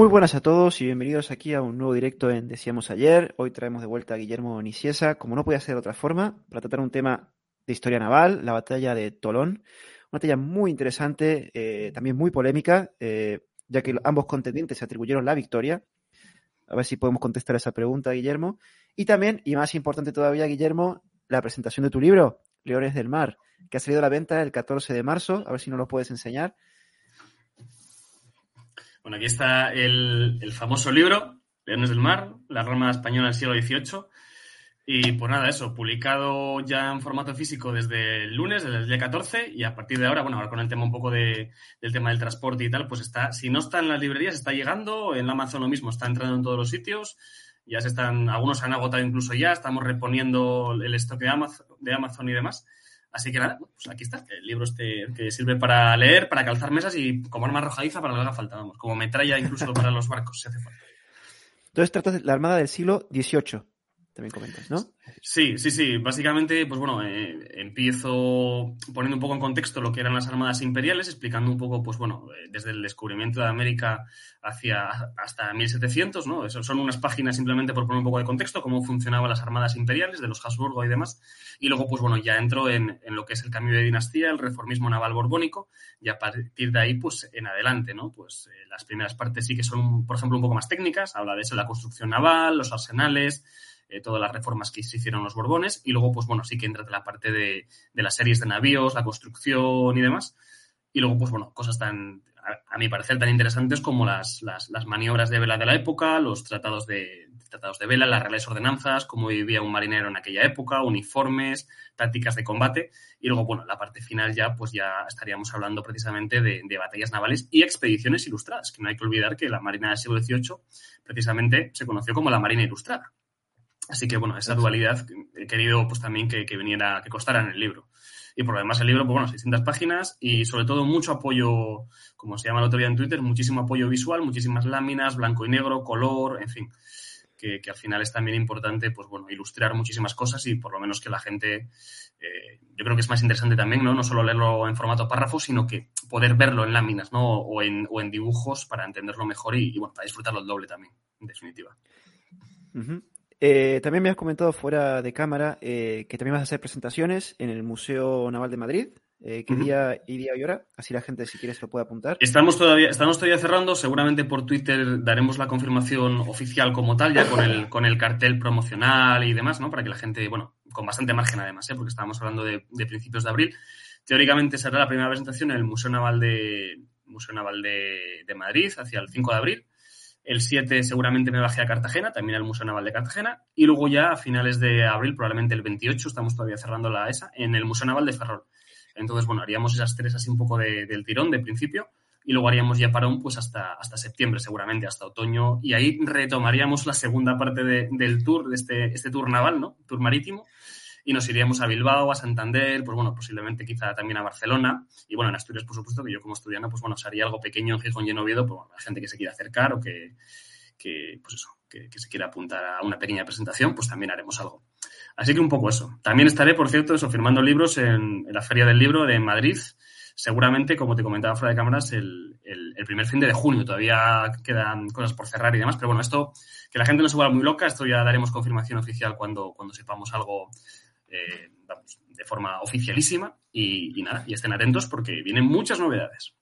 Muy buenas a todos y bienvenidos aquí a un nuevo directo en Decíamos Ayer. Hoy traemos de vuelta a Guillermo Niciesa, como no podía ser de otra forma, para tratar un tema de historia naval, la batalla de Tolón. Una batalla muy interesante, eh, también muy polémica, eh, ya que ambos contendientes se atribuyeron la victoria. A ver si podemos contestar esa pregunta, Guillermo. Y también, y más importante todavía, Guillermo, la presentación de tu libro, Leones del Mar, que ha salido a la venta el 14 de marzo. A ver si nos lo puedes enseñar. Bueno, aquí está el, famoso libro, Leones del Mar, la Roma española del siglo XVIII. Y pues nada, eso, publicado ya en formato físico desde el lunes, desde el día 14, y a partir de ahora, bueno, ahora con el tema un poco de, del tema del transporte y tal, pues está, si no está en las librerías, está llegando, en Amazon lo mismo, está entrando en todos los sitios, ya se están, algunos se han agotado incluso ya, estamos reponiendo el stock de Amazon, de Amazon y demás. Así que nada, pues aquí está, el libro este que sirve para leer, para calzar mesas y como arma arrojadiza para lo que haga falta, vamos, como metralla incluso para los barcos, si hace falta. Entonces tratas la Armada del siglo XVIII comentas, ¿no? Sí, sí, sí. Básicamente, pues bueno, eh, empiezo poniendo un poco en contexto lo que eran las armadas imperiales, explicando un poco, pues bueno, eh, desde el descubrimiento de América hacia hasta 1700, ¿no? Eso son unas páginas simplemente por poner un poco de contexto, cómo funcionaban las armadas imperiales de los Habsburgo y demás. Y luego, pues bueno, ya entro en, en lo que es el cambio de dinastía, el reformismo naval borbónico, y a partir de ahí, pues en adelante, ¿no? Pues eh, las primeras partes sí que son, por ejemplo, un poco más técnicas, habla de eso, la construcción naval, los arsenales, eh, todas las reformas que se hicieron los Borbones y luego, pues bueno, sí que entra la parte de, las series de navíos, la construcción y demás. Y luego, pues bueno, cosas tan, a, mi parecer, tan interesantes como las, las, maniobras de vela de la época, los tratados de, tratados de vela, las reales ordenanzas, cómo vivía un marinero en aquella época, uniformes, tácticas de combate. Y luego, bueno, la parte final ya, pues ya estaríamos hablando precisamente de, de, batallas navales y expediciones ilustradas, que no hay que olvidar que la Marina del siglo XVIII precisamente se conoció como la Marina Ilustrada. Así que, bueno, esa dualidad he querido pues también que, viniera, que costara en el libro. Y por lo demás el libro, pues bueno, 600 páginas y sobre todo mucho apoyo, como se llama el otro día en Twitter, muchísimo apoyo visual, muchísimas láminas, blanco y negro, color, en fin, que, al final es también importante, pues bueno, ilustrar muchísimas cosas y por lo menos que la gente, eh, yo creo que es más interesante también, ¿no? No solo leerlo en formato párrafo, sino que poder verlo en láminas, ¿no? O en, o en dibujos para entenderlo mejor y, bueno, para disfrutarlo el doble también, en definitiva. Eh, también me has comentado fuera de cámara eh, que también vas a hacer presentaciones en el Museo Naval de Madrid. Eh, ¿Qué día y día y hora? Así la gente, si quieres, lo puede apuntar. Estamos todavía, estamos todavía cerrando. Seguramente por Twitter daremos la confirmación oficial como tal, ya con el, con el cartel promocional y demás, ¿no? Para que la gente, bueno, con bastante margen además, ¿eh? porque estábamos hablando de, principios de abril. Teóricamente será la primera presentación en el Museo Naval de, Museo Naval de, de Madrid hacia el 5 de abril el 7 seguramente me bajé a Cartagena, también al Museo Naval de Cartagena. Y luego ya a finales de abril, probablemente el 28, estamos todavía cerrando la ESA, en el Museo Naval de Ferrol. Entonces, bueno, haríamos esas tres así un poco del tirón de principio y luego haríamos ya parón pues hasta, hasta septiembre seguramente, hasta otoño. Y ahí retomaríamos la segunda parte del tour, de este, este tour naval, ¿no? Tour marítimo. Y nos iríamos a Bilbao, a Santander, pues bueno, posiblemente quizá también a Barcelona, y bueno, en Asturias, por supuesto, que yo como estudiante, pues bueno, haría algo pequeño en Gijón y en Oviedo, pues bueno, la gente que se quiera acercar o que, que pues eso, que, se quiera apuntar a una pequeña presentación, pues también haremos algo. Así que un poco eso. También estaré, por cierto, eso, firmando libros en, la Feria del Libro de Madrid, seguramente, como te comentaba fuera de cámaras, el, primer fin de junio. Todavía quedan cosas por cerrar y demás, pero bueno, esto, que la gente no se vuelva muy loca, esto ya daremos confirmación oficial cuando, cuando sepamos algo, eh, de forma oficialísima y, y nada, y estén atentos porque vienen muchas novedades.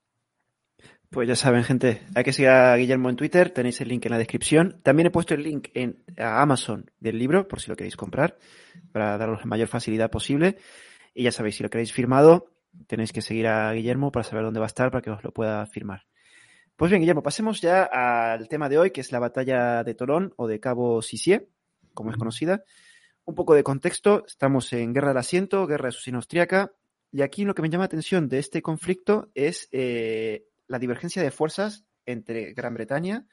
Pues ya saben, gente, hay que seguir a Guillermo en Twitter, tenéis el link en la descripción. También he puesto el link en Amazon del libro, por si lo queréis comprar, para daros la mayor facilidad posible. Y ya sabéis, si lo queréis firmado, tenéis que seguir a Guillermo para saber dónde va a estar, para que os lo pueda firmar. Pues bien, Guillermo, pasemos ya al tema de hoy, que es la batalla de Torón o de Cabo Sissier, como es conocida. Un poco de contexto, estamos en Guerra del Asiento, Guerra de Austriaca, y aquí lo que me llama la atención de este conflicto es eh, la divergencia de fuerzas entre Gran Bretaña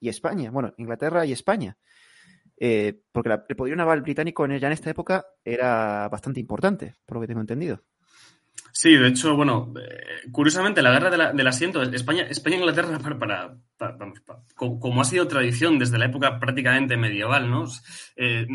y España, bueno, Inglaterra y España. Eh, porque el poderío naval británico ya en esta época era bastante importante, por lo que tengo entendido. Sí, de hecho, bueno, eh, curiosamente, la guerra del asiento, España, España e Inglaterra, para, como, ha sido tradición desde la época prácticamente medieval, ¿no? Eh,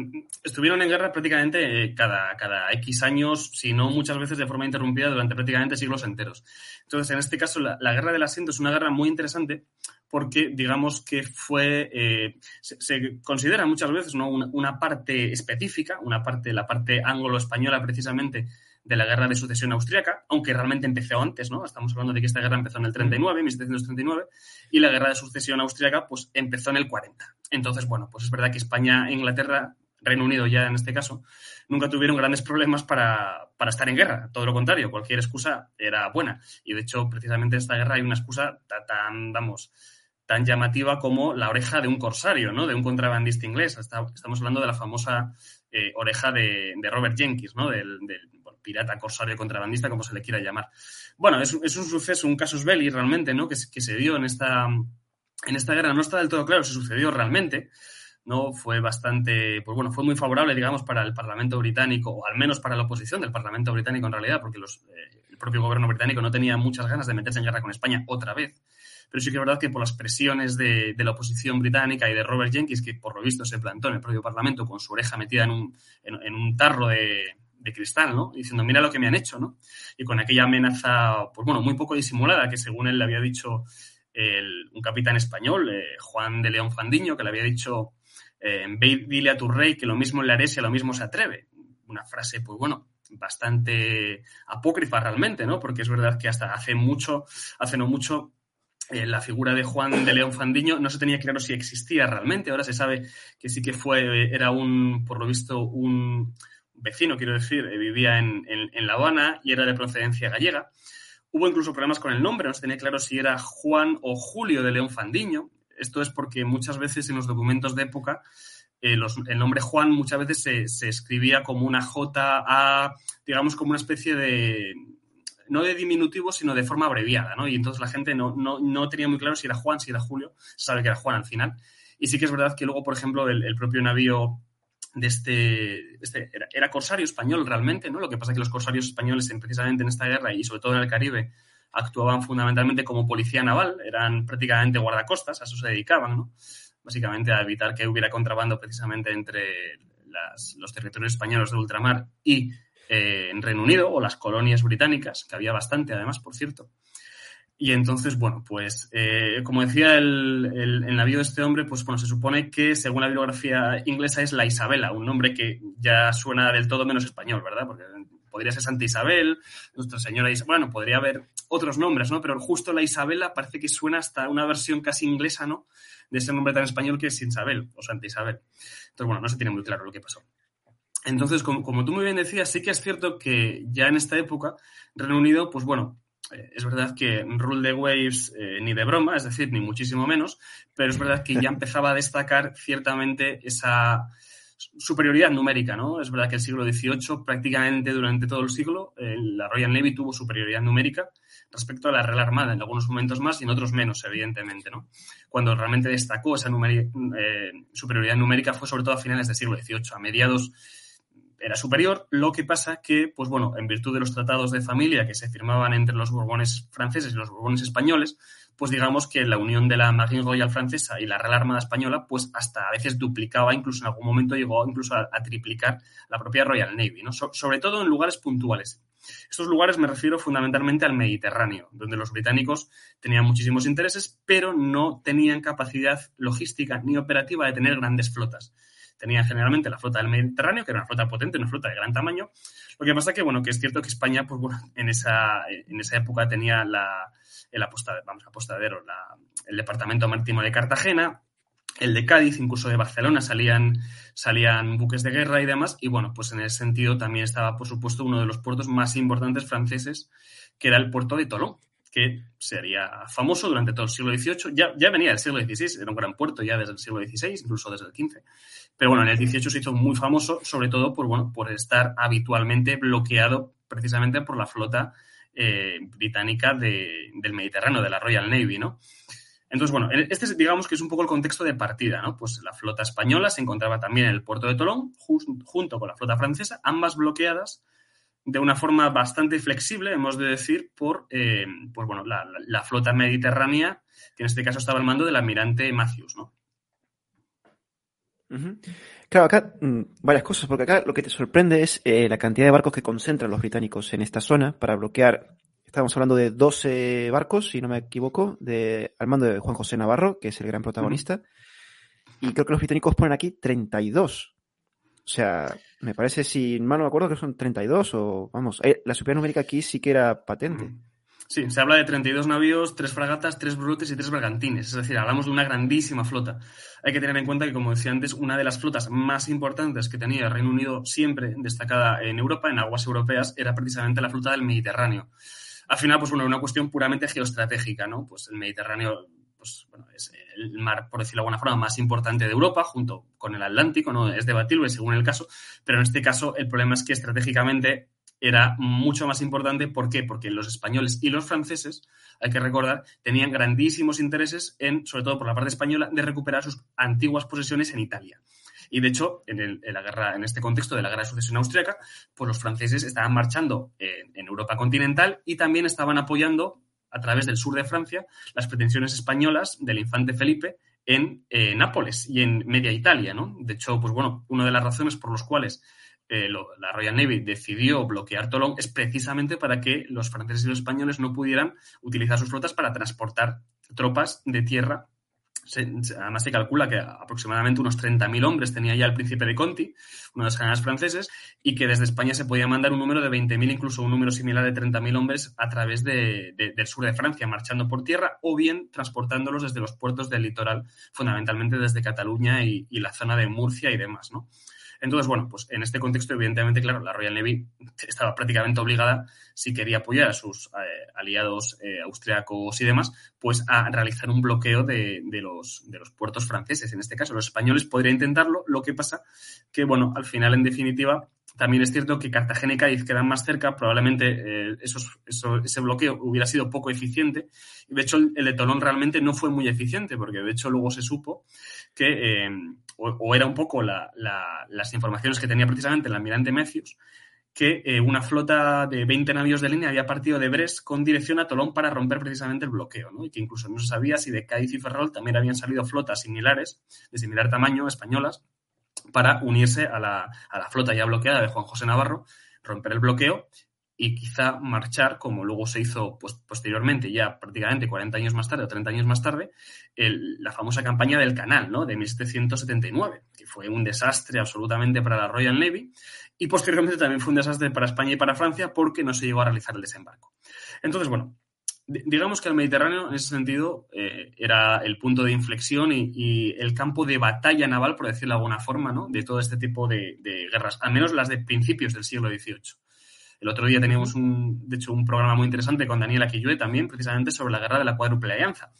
estuvieron en guerra prácticamente eh, cada, cada X años, si no muchas veces de forma interrumpida durante prácticamente siglos enteros. Entonces, en este caso, la, guerra del asiento es una guerra muy interesante porque digamos que fue, se, considera muchas veces ¿no? una, una, parte específica, una parte, la parte anglo-española precisamente, de la guerra de sucesión austríaca, aunque realmente empezó antes, ¿no? Estamos hablando de que esta guerra empezó en el 39, 1739, y la guerra de sucesión austríaca, pues empezó en el 40. Entonces, bueno, pues es verdad que España e Inglaterra, Reino Unido ya en este caso, nunca tuvieron grandes problemas para, para estar en guerra. Todo lo contrario, cualquier excusa era buena. Y de hecho, precisamente en esta guerra hay una excusa tan, vamos, tan llamativa como la oreja de un corsario, ¿no? De un contrabandista inglés. Estamos hablando de la famosa eh, oreja de, Robert Jenkins, ¿no? del pirata, corsario, contrabandista, como se le quiera llamar. Bueno, es, un suceso, un casus belli realmente, ¿no? Que, que se dio en esta, en esta guerra. No está del todo claro si sucedió realmente. ¿no? Fue bastante, pues bueno, fue muy favorable, digamos, para el Parlamento británico, o al menos para la oposición del Parlamento británico en realidad, porque los, eh, el propio gobierno británico no tenía muchas ganas de meterse en guerra con España otra vez. Pero sí que es verdad que por las presiones de, la oposición británica y de Robert Jenkins, que por lo visto se plantó en el propio Parlamento con su oreja metida en un, en un tarro de, de cristal, ¿no? Diciendo, mira lo que me han hecho, ¿no? Y con aquella amenaza, pues bueno, muy poco disimulada, que según él le había dicho un capitán español, eh, Juan de León Fandiño, que le había dicho, eh, dile a tu rey que lo mismo le haré si a lo mismo se atreve. Una frase, pues bueno, bastante apócrifa realmente, ¿no? Porque es verdad que hasta hace mucho, hace no mucho, eh, la figura de Juan de León Fandiño no se tenía claro si existía realmente. Ahora se sabe que sí que fue, era un, por lo visto, un, vecino, quiero decir, eh, vivía en, La Habana y era de procedencia gallega. Hubo incluso problemas con el nombre, no se tenía claro si era Juan o Julio de León Fandiño. Esto es porque muchas veces en los documentos de época eh, el nombre Juan muchas veces se, escribía como una J, A, digamos como una especie de, no de diminutivo, sino de forma abreviada, ¿no? Y entonces la gente no, no, tenía muy claro si era Juan, si era Julio, sabe que era Juan al final. Y sí que es verdad que luego, por ejemplo, el propio navío de este, este era, corsario español realmente, ¿no? Lo que pasa es que los corsarios españoles, precisamente en esta guerra y sobre todo en el Caribe, actuaban fundamentalmente como policía naval, eran prácticamente guardacostas, a eso se dedicaban, ¿no? Básicamente a evitar que hubiera contrabando precisamente entre los territorios españoles de ultramar y eh, en Reino Unido o las colonias británicas, que había bastante además, por cierto. Y entonces, bueno, pues eh, como decía el, el, navío de este hombre, pues bueno, se supone que según la bibliografía inglesa es la Isabela, un nombre que ya suena del todo menos español, ¿verdad? Porque podría ser Santa Isabel, Nuestra Señora Isabel, bueno, podría haber otros nombres, ¿no? Pero justo la Isabela parece que suena hasta una versión casi inglesa, ¿no? De ese nombre tan español que es Isabel o Santa Isabel. Entonces, bueno, no se tiene muy claro lo que pasó. Entonces, como, como tú muy bien decías, sí que es cierto que ya en esta época, Reino Unido, pues bueno, eh, es verdad que Rule the Waves eh, ni de broma, es decir, ni muchísimo menos, pero es verdad que ya empezaba a destacar ciertamente esa superioridad numérica, ¿no? Es verdad que el siglo XVIII, prácticamente durante todo el siglo, eh, la Royal Navy tuvo superioridad numérica respecto a la Real Armada, en algunos momentos más y en otros menos, evidentemente, ¿no? Cuando realmente destacó esa superioridad numérica fue sobre todo a finales del siglo XVIII, a mediados era superior. Lo que pasa que, pues bueno, en virtud de los tratados de familia que se firmaban entre los borbones franceses y los borbones españoles, pues digamos que la unión de la Marine Royal francesa y la Real Armada española, pues hasta a veces duplicaba, incluso en algún momento llegó incluso a, triplicar la propia Royal Navy, ¿no? sobre todo en lugares puntuales. Estos lugares me refiero fundamentalmente al Mediterráneo, donde los británicos tenían muchísimos intereses, pero no tenían capacidad logística ni operativa de tener grandes flotas. Tenían generalmente la flota del Mediterráneo, que era una flota potente, una flota de gran tamaño. Lo que pasa que, bueno, que es cierto que España, pues bueno, en esa, en esa época tenía la, el apostadero, vamos, apostadero, el Departamento Marítimo de Cartagena, el de Cádiz, incluso de Barcelona salían, salían buques de guerra y demás. Y bueno, pues en ese sentido también estaba, por supuesto, uno de los puertos más importantes franceses, que era el puerto de Tolón, que sería famoso durante todo el siglo XVIII. Ya, ya venía del siglo XVI, era un gran puerto ya desde el siglo XVI, incluso desde el XV. Pero bueno, en el XVIII se hizo muy famoso, sobre todo por, bueno, por estar habitualmente bloqueado precisamente por la flota eh, británica del Mediterráneo, de la Royal Navy, ¿no? Entonces, bueno, este digamos que es un poco el contexto de partida, ¿no? Pues la flota española se encontraba también en el puerto de Tolón, junto con la flota francesa, ambas bloqueadas de una forma bastante flexible, hemos de decir, por eh, pues bueno, la, flota mediterránea, que en este caso estaba al mando del almirante Matthews, ¿no? Claro, acá mm, varias cosas, porque acá lo que te sorprende es eh, la cantidad de barcos que concentran los británicos en esta zona para bloquear. Estamos hablando de 12 barcos, si no me equivoco, de, al mando de Juan José Navarro, que es el gran protagonista. Y creo que los británicos ponen aquí 32. O sea, me parece, si mal no me acuerdo, que son 32 o, vamos, eh, la superioridad numérica aquí sí que era patente. Sí, se habla de 32 navíos, 3 fragatas, 3 brutes y 3 bergantines. Es decir, hablamos de una grandísima flota. Hay que tener en cuenta que, como decía antes, una de las flotas más importantes que tenía el Reino Unido siempre destacada en Europa, en aguas europeas, era precisamente la flota del Mediterráneo. Al final, pues bueno, una cuestión puramente geoestratégica, ¿no? Pues el Mediterráneo pues, bueno, es el mar, por decirlo de alguna forma, más importante de Europa, junto con el Atlántico, ¿no? Es debatible según el caso, pero en este caso el problema es que estratégicamente era mucho más importante. ¿Por qué? Porque los españoles y los franceses, hay que recordar, tenían grandísimos intereses en, sobre todo por la parte española, de recuperar sus antiguas posesiones en Italia. Y de hecho, en, la guerra, en este contexto de la guerra de sucesión austríaca, pues los franceses estaban marchando en, Europa continental y también estaban apoyando a través del sur de Francia las pretensiones españolas del infante Felipe en Nápoles y en media Italia. De hecho, pues bueno, una de las razones por las cuales eh, la Royal Navy decidió bloquear Tolón es precisamente para que los franceses y los españoles no pudieran utilizar sus flotas para transportar tropas de tierra. Además se calcula que aproximadamente unos 30.000 hombres tenía ya el príncipe de Conti, uno de los generales franceses, y que desde España se podía mandar un número de 20.000, incluso un número similar de 30.000 hombres a través del sur de Francia, marchando por tierra o bien transportándolos desde los puertos del litoral, fundamentalmente desde Cataluña y, y la zona de Murcia y demás, ¿no? Entonces, bueno, pues en este contexto, evidentemente, claro, la Royal Navy estaba prácticamente obligada, si quería apoyar a sus eh, aliados eh, austriacos y demás, pues a realizar un bloqueo de, los, de los puertos franceses. En este caso, los españoles podrían intentarlo, lo que pasa que, bueno, al final, en definitiva, también es cierto que Cartagena y Cádiz quedan más cerca, probablemente eh, ese bloqueo hubiera sido poco eficiente. De hecho, el, de Tolón realmente no fue muy eficiente, porque de hecho luego se supo que, eh, o, era un poco las informaciones que tenía precisamente el almirante Mecius, que eh, una flota de 20 navíos de línea había partido de Brest con dirección a Tolón para romper precisamente el bloqueo, ¿no? y que incluso no se sabía si de Cádiz y Ferrol también habían salido flotas similares, de similar tamaño, españolas, para unirse a la, flota ya bloqueada de Juan José Navarro, romper el bloqueo y quizá marchar, como luego se hizo pues, posteriormente, ya prácticamente 40 años más tarde o 30 años más tarde, la famosa campaña del Canal, ¿no? De 1779, que fue un desastre absolutamente para la Royal Navy y posteriormente también fue un desastre para España y para Francia porque no se llegó a realizar el desembarco. Entonces, bueno, digamos que el Mediterráneo, en ese sentido, eh, era el punto de inflexión y, el campo de batalla naval, por decirlo de alguna forma, ¿no? de todo este tipo de, guerras, al menos las de principios del siglo XVIII. El otro día teníamos, un, de hecho, un programa muy interesante con Daniel Aquilloe también, precisamente sobre la guerra de la cuádruple alianza.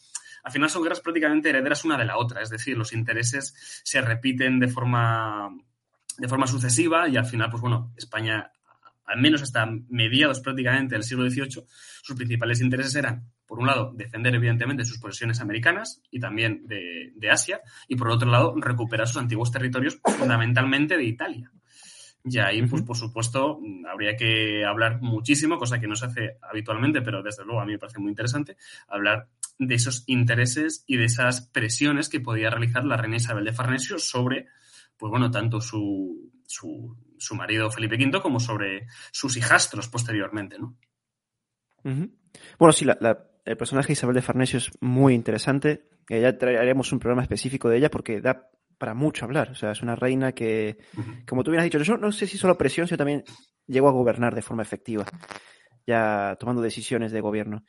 Al final son guerras prácticamente herederas una de la otra, es decir, los intereses se repiten de forma, de forma sucesiva y al final, pues bueno, España al menos hasta mediados prácticamente del siglo XVIII, sus principales intereses eran, por un lado, defender evidentemente sus posesiones americanas y también de, Asia, y por otro lado, recuperar sus antiguos territorios, fundamentalmente de Italia. Y ahí, pues por supuesto, habría que hablar muchísimo, cosa que no se hace habitualmente, pero desde luego a mí me parece muy interesante, hablar de esos intereses y de esas presiones que podía realizar la reina Isabel de Farnesio sobre, pues bueno, tanto su, su, su marido Felipe V como sobre sus hijastros posteriormente, ¿no? Bueno, sí, el personaje Isabel de Farnesio es muy interesante. Ya traeremos un programa específico de ella porque da para mucho hablar. O sea, es una reina que, como tú bien has dicho, yo no sé si solo presión, sino también llegó a gobernar de forma efectiva, ya tomando decisiones de gobierno.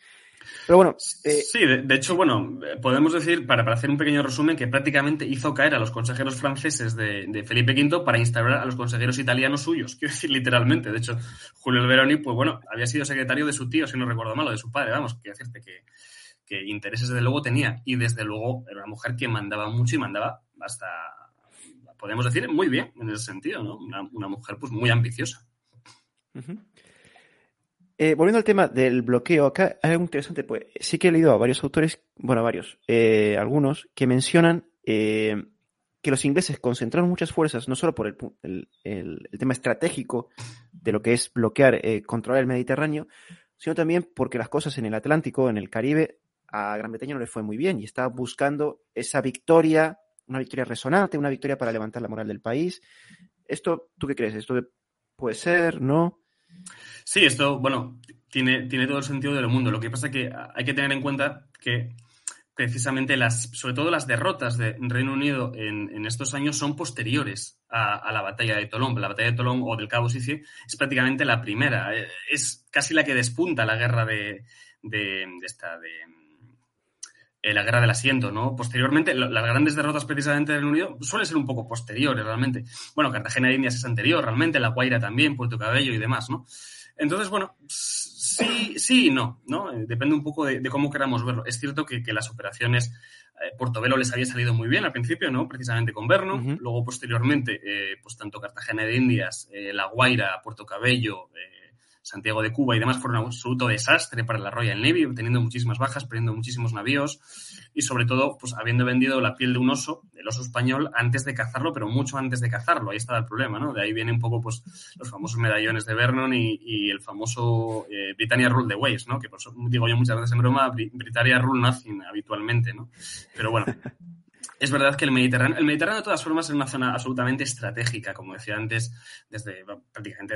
Pero bueno. Eh, sí, de, hecho, bueno, podemos decir, para, para, hacer un pequeño resumen, que prácticamente hizo caer a los consejeros franceses de, Felipe V para instaurar a los consejeros italianos suyos. Quiero decir, literalmente. De hecho, Julio Veroni, pues bueno, había sido secretario de su tío, si no recuerdo mal, o de su padre, vamos, quiero decirte que, que intereses desde luego tenía. Y desde luego era una mujer que mandaba mucho y mandaba hasta, podemos decir, muy bien en ese sentido, ¿no? Una, mujer pues muy ambiciosa. Eh, volviendo al tema del bloqueo, acá hay algo interesante, pues sí que he leído a varios autores, bueno, a varios, eh, algunos, que mencionan eh, que los ingleses concentraron muchas fuerzas, no solo por el, tema estratégico de lo que es bloquear, controlar el Mediterráneo, sino también porque las cosas en el Atlántico, en el Caribe, a Gran Bretaña no le fue muy bien y estaba buscando esa victoria, una victoria resonante, una victoria para levantar la moral del país. ¿Esto, tú qué crees? ¿Esto puede ser? ¿No? Sí, esto, bueno, tiene, tiene todo el sentido del mundo. Lo que pasa es que hay que tener en cuenta que precisamente las, sobre todo las derrotas de Reino Unido en, estos años son posteriores a, la batalla de Tolón. La batalla de Tolón o del Cabo Sicie es prácticamente la primera. Es casi la que despunta la guerra de, de, esta, de, eh, la guerra del asiento, ¿no? Posteriormente, las grandes derrotas precisamente del Unido suelen ser un poco posteriores realmente. Bueno, Cartagena de Indias es anterior realmente, La Guaira también, Puerto Cabello y demás, ¿no? Entonces, bueno, sí, sí y no, ¿no? Eh, depende un poco de, cómo queramos verlo. Es cierto que, las operaciones eh, Portobelo les había salido muy bien al principio, ¿no? Precisamente con Berno. Luego, posteriormente, eh, pues tanto Cartagena de Indias, La Guaira, Puerto Cabello, Santiago de Cuba y demás fueron un absoluto desastre para la Royal Navy, teniendo muchísimas bajas, perdiendo muchísimos navíos y sobre todo, pues habiendo vendido la piel de un oso, el oso español, antes de cazarlo, pero mucho antes de cazarlo. Ahí estaba el problema, ¿no? De ahí viene un poco, pues, los famosos medallones de Vernon y, el famoso eh, Britannia Rule de Ways, ¿no? Que por eso digo yo muchas veces en broma, Britannia Rule Nothing habitualmente, ¿no? Pero bueno, es verdad que el Mediterráneo, el Mediterráneo de todas formas es una zona absolutamente estratégica, como decía antes, desde prácticamente,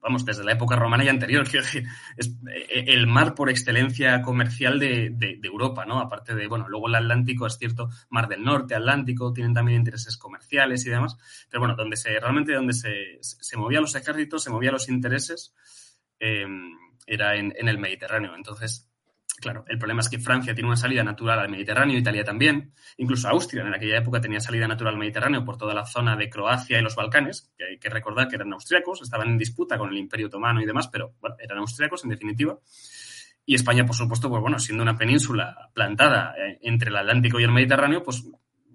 vamos, desde la época romana y anterior, quiero decir, es eh, el mar por excelencia comercial de, Europa, ¿no? Aparte de, bueno, luego el Atlántico, es cierto, Mar del Norte, Atlántico, tienen también intereses comerciales y demás, pero bueno, donde se, realmente donde se, se movían los ejércitos, se movían los intereses, eh, era en el Mediterráneo. Entonces, Claro, el problema es que Francia tiene una salida natural al Mediterráneo, Italia también, incluso Austria en aquella época tenía salida natural al Mediterráneo por toda la zona de Croacia y los Balcanes, que hay que recordar que eran austriacos, estaban en disputa con el Imperio Otomano y demás, pero bueno, eran austriacos en definitiva. Y España, por supuesto, pues bueno, siendo una península plantada eh, entre el Atlántico y el Mediterráneo, pues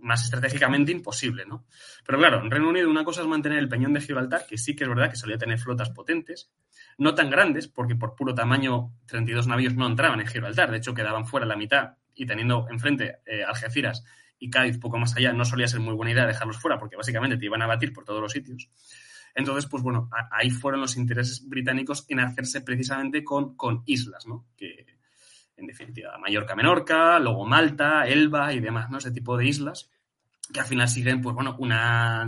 más estratégicamente imposible, ¿no? Pero claro, en Reino Unido una cosa es mantener el peñón de Gibraltar, que sí que es verdad que solía tener flotas potentes, no tan grandes, porque por puro tamaño 32 navíos no entraban en Gibraltar, de hecho quedaban fuera la mitad y teniendo enfrente eh, Algeciras y Cádiz poco más allá, no solía ser muy buena idea dejarlos fuera, porque básicamente te iban a batir por todos los sitios. Entonces, pues bueno, ahí fueron los intereses británicos en hacerse precisamente con, con islas, ¿no? Que, en definitiva, Mallorca, Menorca, luego Malta, Elba y demás, ¿no? Ese tipo de islas que al final siguen, pues bueno, una,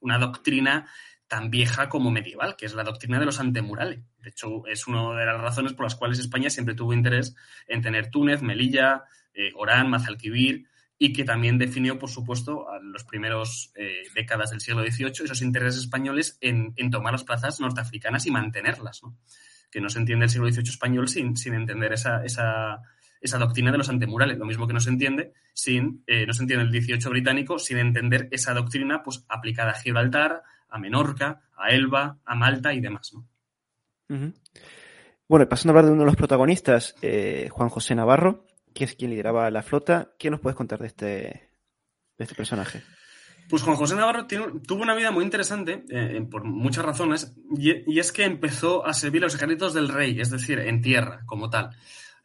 una doctrina tan vieja como medieval, que es la doctrina de los antemurales. De hecho, es una de las razones por las cuales España siempre tuvo interés en tener Túnez, Melilla, eh, Orán, Mazalquivir, y que también definió, por supuesto, a los primeros eh, décadas del siglo XVIII esos intereses españoles en, tomar las plazas norteafricanas y mantenerlas. Que no se entiende el siglo XVIII español sin, sin entender esa, esa, esa doctrina de los antemurales, lo mismo que no se entiende sin, eh, no se entiende el 18 británico sin entender esa doctrina pues aplicada a Gibraltar, a Menorca, a Elba, a Malta y demás, ¿no? Bueno, pasando a hablar de uno de los protagonistas, eh, Juan José Navarro, que es quien lideraba la flota, ¿qué nos puedes contar de este, de este personaje? Pues Juan José Navarro tuvo una vida muy interesante eh, por muchas razones y, y, es que empezó a servir a los ejércitos del rey, es decir, en tierra como tal.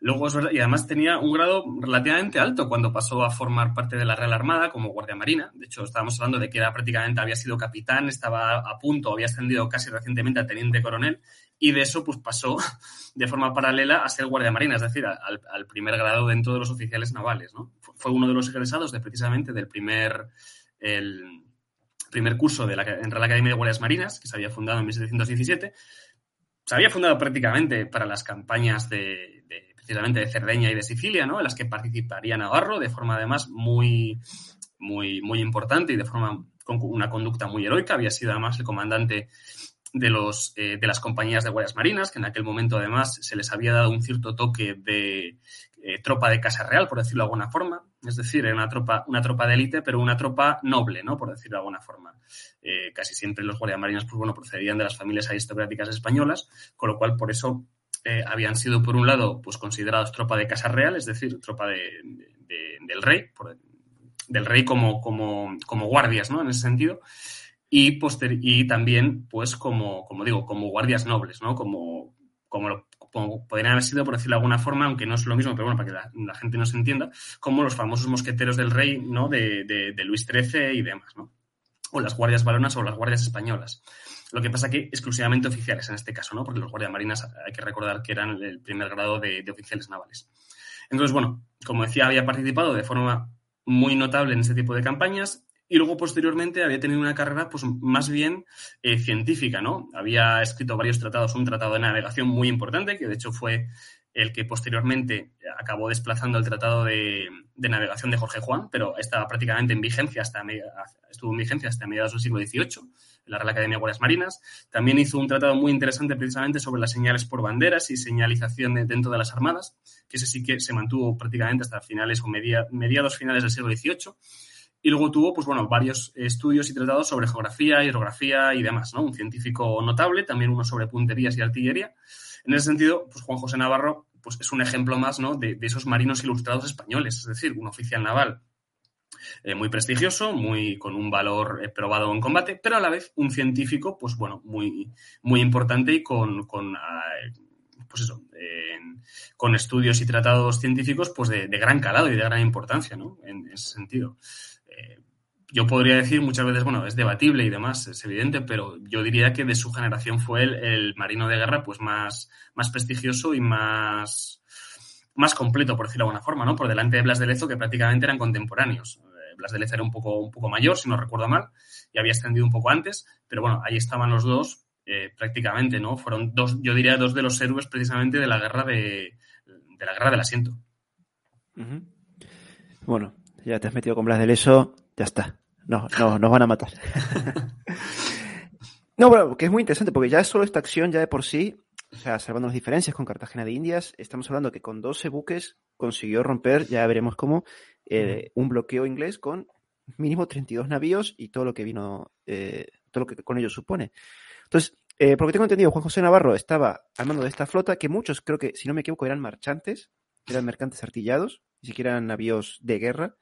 Luego, y además tenía un grado relativamente alto cuando pasó a formar parte de la Real Armada como guardia marina. De hecho, estábamos hablando de que era prácticamente, había sido capitán, estaba a punto, había ascendido casi recientemente a teniente coronel y de eso pues pasó de forma paralela a ser guardia marina, es decir, al, primer grado dentro de los oficiales navales. ¿no? Fue uno de los egresados de precisamente del primer, el primer curso de la Real Academia de Guardias Marinas, que se había fundado en 1717. Se había fundado prácticamente para las campañas de precisamente de Cerdeña y de Sicilia, ¿no? En las que participaría Navarro de forma además muy, muy, muy importante y de forma con una conducta muy heroica. Había sido además el comandante de, los, eh, de las compañías de guardias marinas, que en aquel momento además se les había dado un cierto toque de eh, tropa de casa real, por decirlo de alguna forma. Es decir, era una tropa, una tropa de élite, pero una tropa noble, ¿no? Por decirlo de alguna forma. Eh, casi siempre los guardias marinos, pues bueno, procedían de las familias aristocráticas españolas, con lo cual por eso eh, habían sido, por un lado, pues considerados tropa de Casa Real, es decir, tropa del rey, del rey como, como, como, guardias, ¿no? En ese sentido. Y, y también, pues, como, como digo, como guardias nobles, ¿no? Como, como, podrían haber sido, por decirlo de alguna forma, aunque no es lo mismo, pero bueno, para que la, gente no se entienda, como los famosos mosqueteros del rey, ¿no? De, de Luis XIII y demás, ¿no? O las guardias balonas o las guardias españolas. Lo que pasa que exclusivamente oficiales en este caso, ¿no? Porque los guardias marinas hay que recordar que eran el primer grado de, oficiales navales. Entonces, bueno, como decía, había participado de forma muy notable en este tipo de campañas y luego posteriormente había tenido una carrera pues más bien eh, científica, ¿no? Había escrito varios tratados, un tratado de navegación muy importante, que de hecho fue el que posteriormente acabó desplazando el tratado de, navegación de Jorge Juan, pero estaba prácticamente en vigencia hasta estuvo en vigencia hasta mediados del siglo XVIII, la Real Academia de Guardias Marinas. También hizo un tratado muy interesante precisamente sobre las señales por banderas y señalización dentro de las armadas, que ese sí que se mantuvo prácticamente hasta finales o mediados finales del siglo XVIII. Y luego tuvo, pues bueno, varios estudios y tratados sobre geografía, hidrografía y demás, ¿no? Un científico notable, también uno sobre punterías y artillería. En ese sentido, pues Juan José Navarro pues es un ejemplo más ¿no? de, esos marinos ilustrados españoles, es decir, un oficial naval eh, muy prestigioso, muy con un valor eh, probado en combate, pero a la vez un científico, pues bueno, muy, muy importante y con, con ah, pues eso, con estudios y tratados científicos, pues de, gran calado y de gran importancia, ¿no? En ese sentido. Eh, yo podría decir muchas veces, bueno, es debatible y demás, es evidente, pero yo diría que de su generación fue el, marino de guerra pues más, más prestigioso y más, más completo, por decirlo de alguna forma, ¿no? Por delante de Blas de Lezo, que prácticamente eran contemporáneos. Blas de Lezo era un poco, un poco mayor, si no recuerdo mal, y había extendido un poco antes, pero bueno, ahí estaban los dos eh, prácticamente, ¿no? Fueron dos, yo diría, dos de los héroes precisamente de la guerra de, de la guerra del asiento. Bueno, ya te has metido con Blas de Lezo, ya está. No, no, nos van a matar. no, bueno, que es muy interesante porque ya solo esta acción ya de por sí, o sea, salvando las diferencias con Cartagena de Indias, estamos hablando que con 12 buques consiguió romper, ya veremos cómo, eh, un bloqueo inglés con mínimo 32 navíos y todo lo que vino, eh, todo lo que con ello supone. Entonces, eh, porque tengo entendido, Juan José Navarro estaba al mando de esta flota, que muchos creo que, si no me equivoco, eran marchantes, eran mercantes artillados, ni siquiera eran navíos de guerra.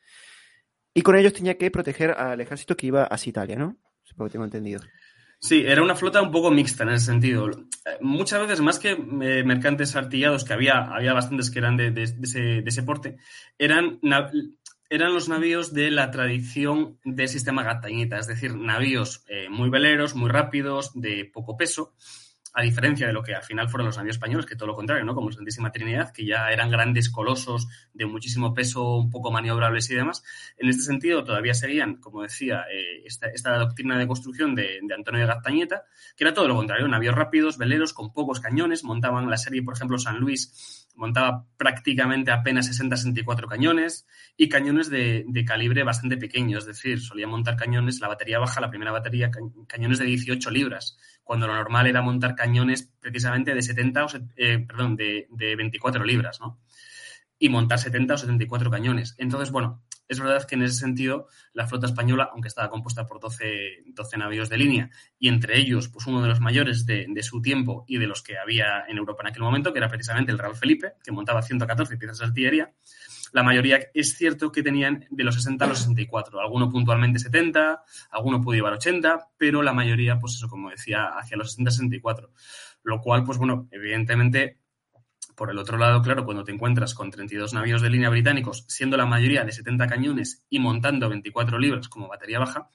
Y con ellos tenía que proteger al ejército que iba hacia Italia, ¿no? Tengo entendido. Sí, era una flota un poco mixta en ese sentido. Muchas veces, más que eh, mercantes artillados, que había, había bastantes que eran de, ese, porte, eran, eran los navíos de la tradición del sistema Gatañita, es decir, navíos eh, muy veleros, muy rápidos, de poco peso, a diferencia de lo que al final fueron los navíos españoles, que todo lo contrario, ¿no? Como Santísima Trinidad, que ya eran grandes colosos de muchísimo peso, un poco maniobrables y demás. En este sentido, todavía seguían, como decía, eh, esta, doctrina de construcción de, Antonio de Gaztañeta, que era todo lo contrario, navíos rápidos, veleros, con pocos cañones, montaban la serie, por ejemplo, San Luis, montaba prácticamente apenas 60-64 cañones y cañones de, calibre bastante pequeño, es decir, solía montar cañones, la batería baja, la primera batería, cañones de 18 libras, cuando lo normal era montar cañones precisamente de 70 o, eh, perdón, de, 24 libras, ¿no? Y montar 70 o 74 cañones. Entonces, bueno, es verdad que en ese sentido la flota española, aunque estaba compuesta por 12, 12 navíos de línea, y entre ellos, pues uno de los mayores de, su tiempo y de los que había en Europa en aquel momento, que era precisamente el Real Felipe, que montaba 114 piezas de artillería, la mayoría es cierto que tenían de los 60 a los 64, alguno puntualmente 70, alguno pudo llevar 80, pero la mayoría, pues eso, como decía, hacia los 60-64. Lo cual, pues bueno, evidentemente Por el otro lado, claro, cuando te encuentras con 32 navíos de línea británicos, siendo la mayoría de 70 cañones y montando 24 libras como batería baja,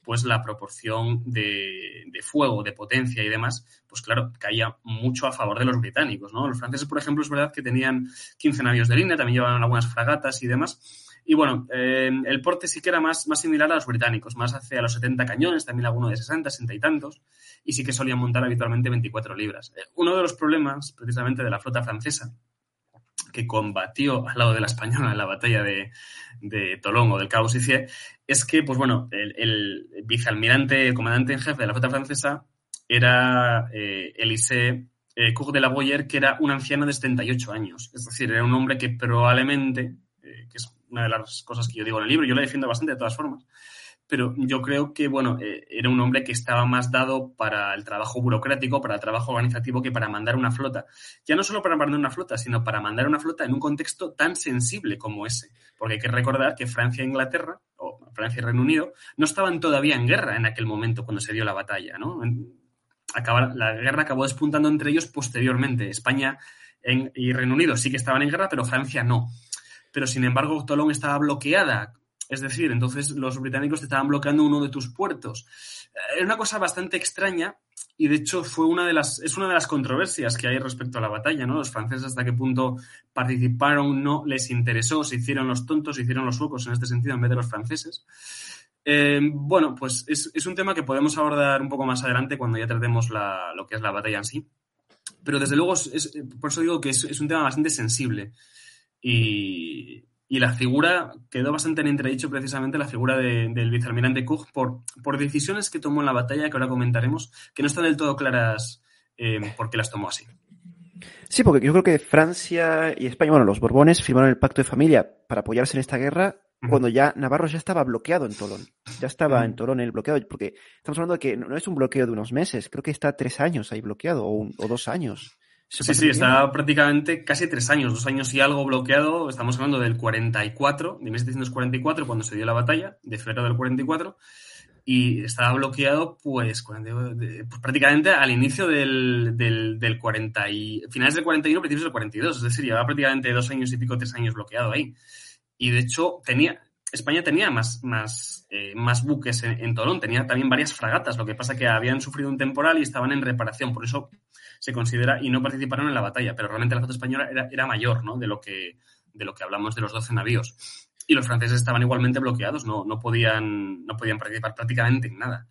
pues la proporción de, fuego, de potencia y demás, pues claro, caía mucho a favor de los británicos, ¿no? Los franceses, por ejemplo, es verdad que tenían 15 navíos de línea, también llevaban algunas fragatas y demás. Y bueno, eh, el porte sí que era más, más similar a los británicos, más hacia los 70 cañones, también alguno de 60, 60 y tantos, y sí que solían montar habitualmente 24 libras. Eh, uno de los problemas, precisamente, de la flota francesa, que combatió al lado de la española en la batalla de, de Tolón o del Cabo Sicié, es que, pues bueno, el, vicealmirante, comandante en jefe de la flota francesa era eh, Elisée eh, Cour de la Boyer, que era un anciano de 78 años. Es decir, era un hombre que probablemente, eh, que es una de las cosas que yo digo en el libro, yo la defiendo bastante de todas formas, pero yo creo que, bueno, eh, era un hombre que estaba más dado para el trabajo burocrático, para el trabajo organizativo, que para mandar una flota. Ya no solo para mandar una flota, sino para mandar una flota en un contexto tan sensible como ese. Porque hay que recordar que Francia e Inglaterra, o Francia y Reino Unido, no estaban todavía en guerra en aquel momento cuando se dio la batalla, ¿no? la guerra acabó despuntando entre ellos posteriormente. España y Reino Unido sí que estaban en guerra, pero Francia no. Pero sin embargo, Tolón estaba bloqueada es decir, entonces los británicos te estaban bloqueando uno de tus puertos. Es una cosa bastante extraña y de hecho fue una de las, es una de las controversias que hay respecto a la batalla, ¿no? Los franceses hasta qué punto participaron, no les interesó, se hicieron los tontos, se hicieron los huecos en este sentido en vez de los franceses. Eh, bueno, pues es, un tema que podemos abordar un poco más adelante cuando ya tratemos lo que es la batalla en sí. Pero desde luego, por eso digo que es, un tema bastante sensible. Y, y la figura quedó bastante en entredicho precisamente la figura del vicealmirante Cook por, por decisiones que tomó en la batalla que ahora comentaremos, que no están del todo claras eh, por qué las tomó así. Sí, porque yo creo que Francia y España, bueno, los Borbones firmaron el pacto de familia para apoyarse en esta guerra cuando ya Navarro ya estaba bloqueado en Tolón. Ya estaba en Tolón el bloqueado, porque estamos hablando de que no es un bloqueo de unos meses, creo que está tres años ahí bloqueado o, o dos años. Sí, sí, está prácticamente casi tres años, dos años y algo bloqueado. Estamos hablando del 44, de 1744, cuando se dio la batalla, de febrero del 44, y estaba bloqueado pues, pues prácticamente al inicio del, del, 40 y finales del 41, principios del 42, es decir, llevaba prácticamente dos años y pico, tres años bloqueado ahí. Y de hecho, tenía, España tenía más, más, eh, buques en, Tolón, tenía también varias fragatas, lo que pasa que habían sufrido un temporal y estaban en reparación, por eso se considera, y no participaron en la batalla, pero realmente la flota española era, era mayor ¿no? de, lo que, de lo que hablamos de los 12 navíos. Y los franceses estaban igualmente bloqueados, no, no, podían, no podían participar prácticamente en nada.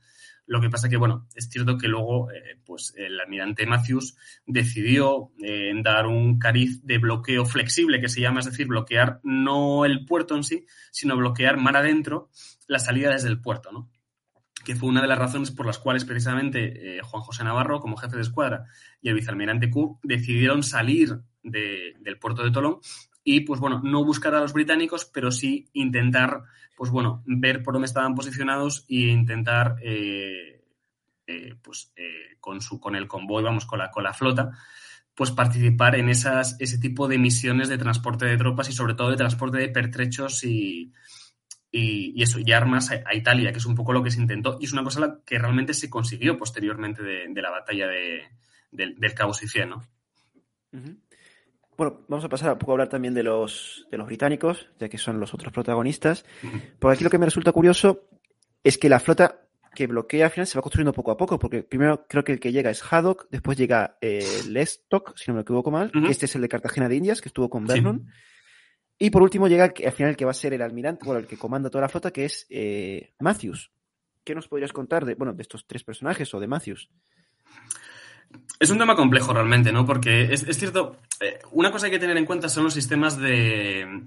Lo que pasa que, bueno, es cierto que luego, eh, pues, el almirante Matthews decidió eh, dar un cariz de bloqueo flexible, que se llama, es decir, bloquear no el puerto en sí, sino bloquear mar adentro la salida desde el puerto, ¿no? que fue una de las razones por las cuales precisamente eh, Juan José Navarro, como jefe de escuadra, y el vicealmirante Cook decidieron salir del puerto de Tolón y, pues bueno, no buscar a los británicos, pero sí intentar, pues bueno, ver por dónde estaban posicionados e intentar, eh, eh, pues, con, su, con el convoy, vamos, con la, con la flota, pues participar en esas, ese tipo de misiones de transporte de tropas y sobre todo de transporte de pertrechos y, y, eso, y armas a, Italia, que es un poco lo que se intentó, y es una cosa que realmente se consiguió posteriormente de, la batalla del Cabo Sicieno. Bueno, vamos a pasar a poco a hablar también de los, de los británicos, ya que son los otros protagonistas. Porque aquí lo que me resulta curioso es que la flota que bloquea al final se va construyendo poco a poco, porque primero creo que el que llega es Haddock, después llega eh, Lestock, si no me equivoco mal, este es el de Cartagena de Indias, que estuvo con Vernon. Y por último llega al final el que va a ser el almirante, bueno, el que comanda toda la flota, que es eh, Matthews. ¿Qué nos podrías contar de, bueno, de estos tres personajes o de Matthews? Es un tema complejo realmente, ¿no? Porque es, cierto, eh, una cosa que hay que tener en cuenta son los sistemas de,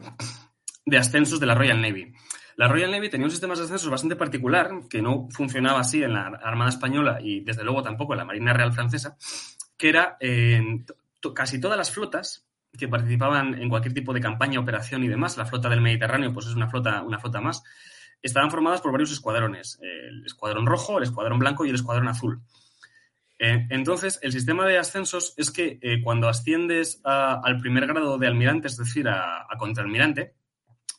ascensos de la Royal Navy. La Royal Navy tenía un sistema de ascensos bastante particular, que no funcionaba así en la Armada Española y desde luego tampoco en la Marina Real Francesa, que era en casi todas las flotas que participaban en cualquier tipo de campaña, operación y demás, la flota del Mediterráneo, pues es una flota, una flota más, estaban formadas por varios escuadrones, el escuadrón rojo, el escuadrón blanco y el escuadrón azul. Eh, entonces, el sistema de ascensos es que eh, cuando asciendes al primer grado de almirante, es decir, a, contraalmirante,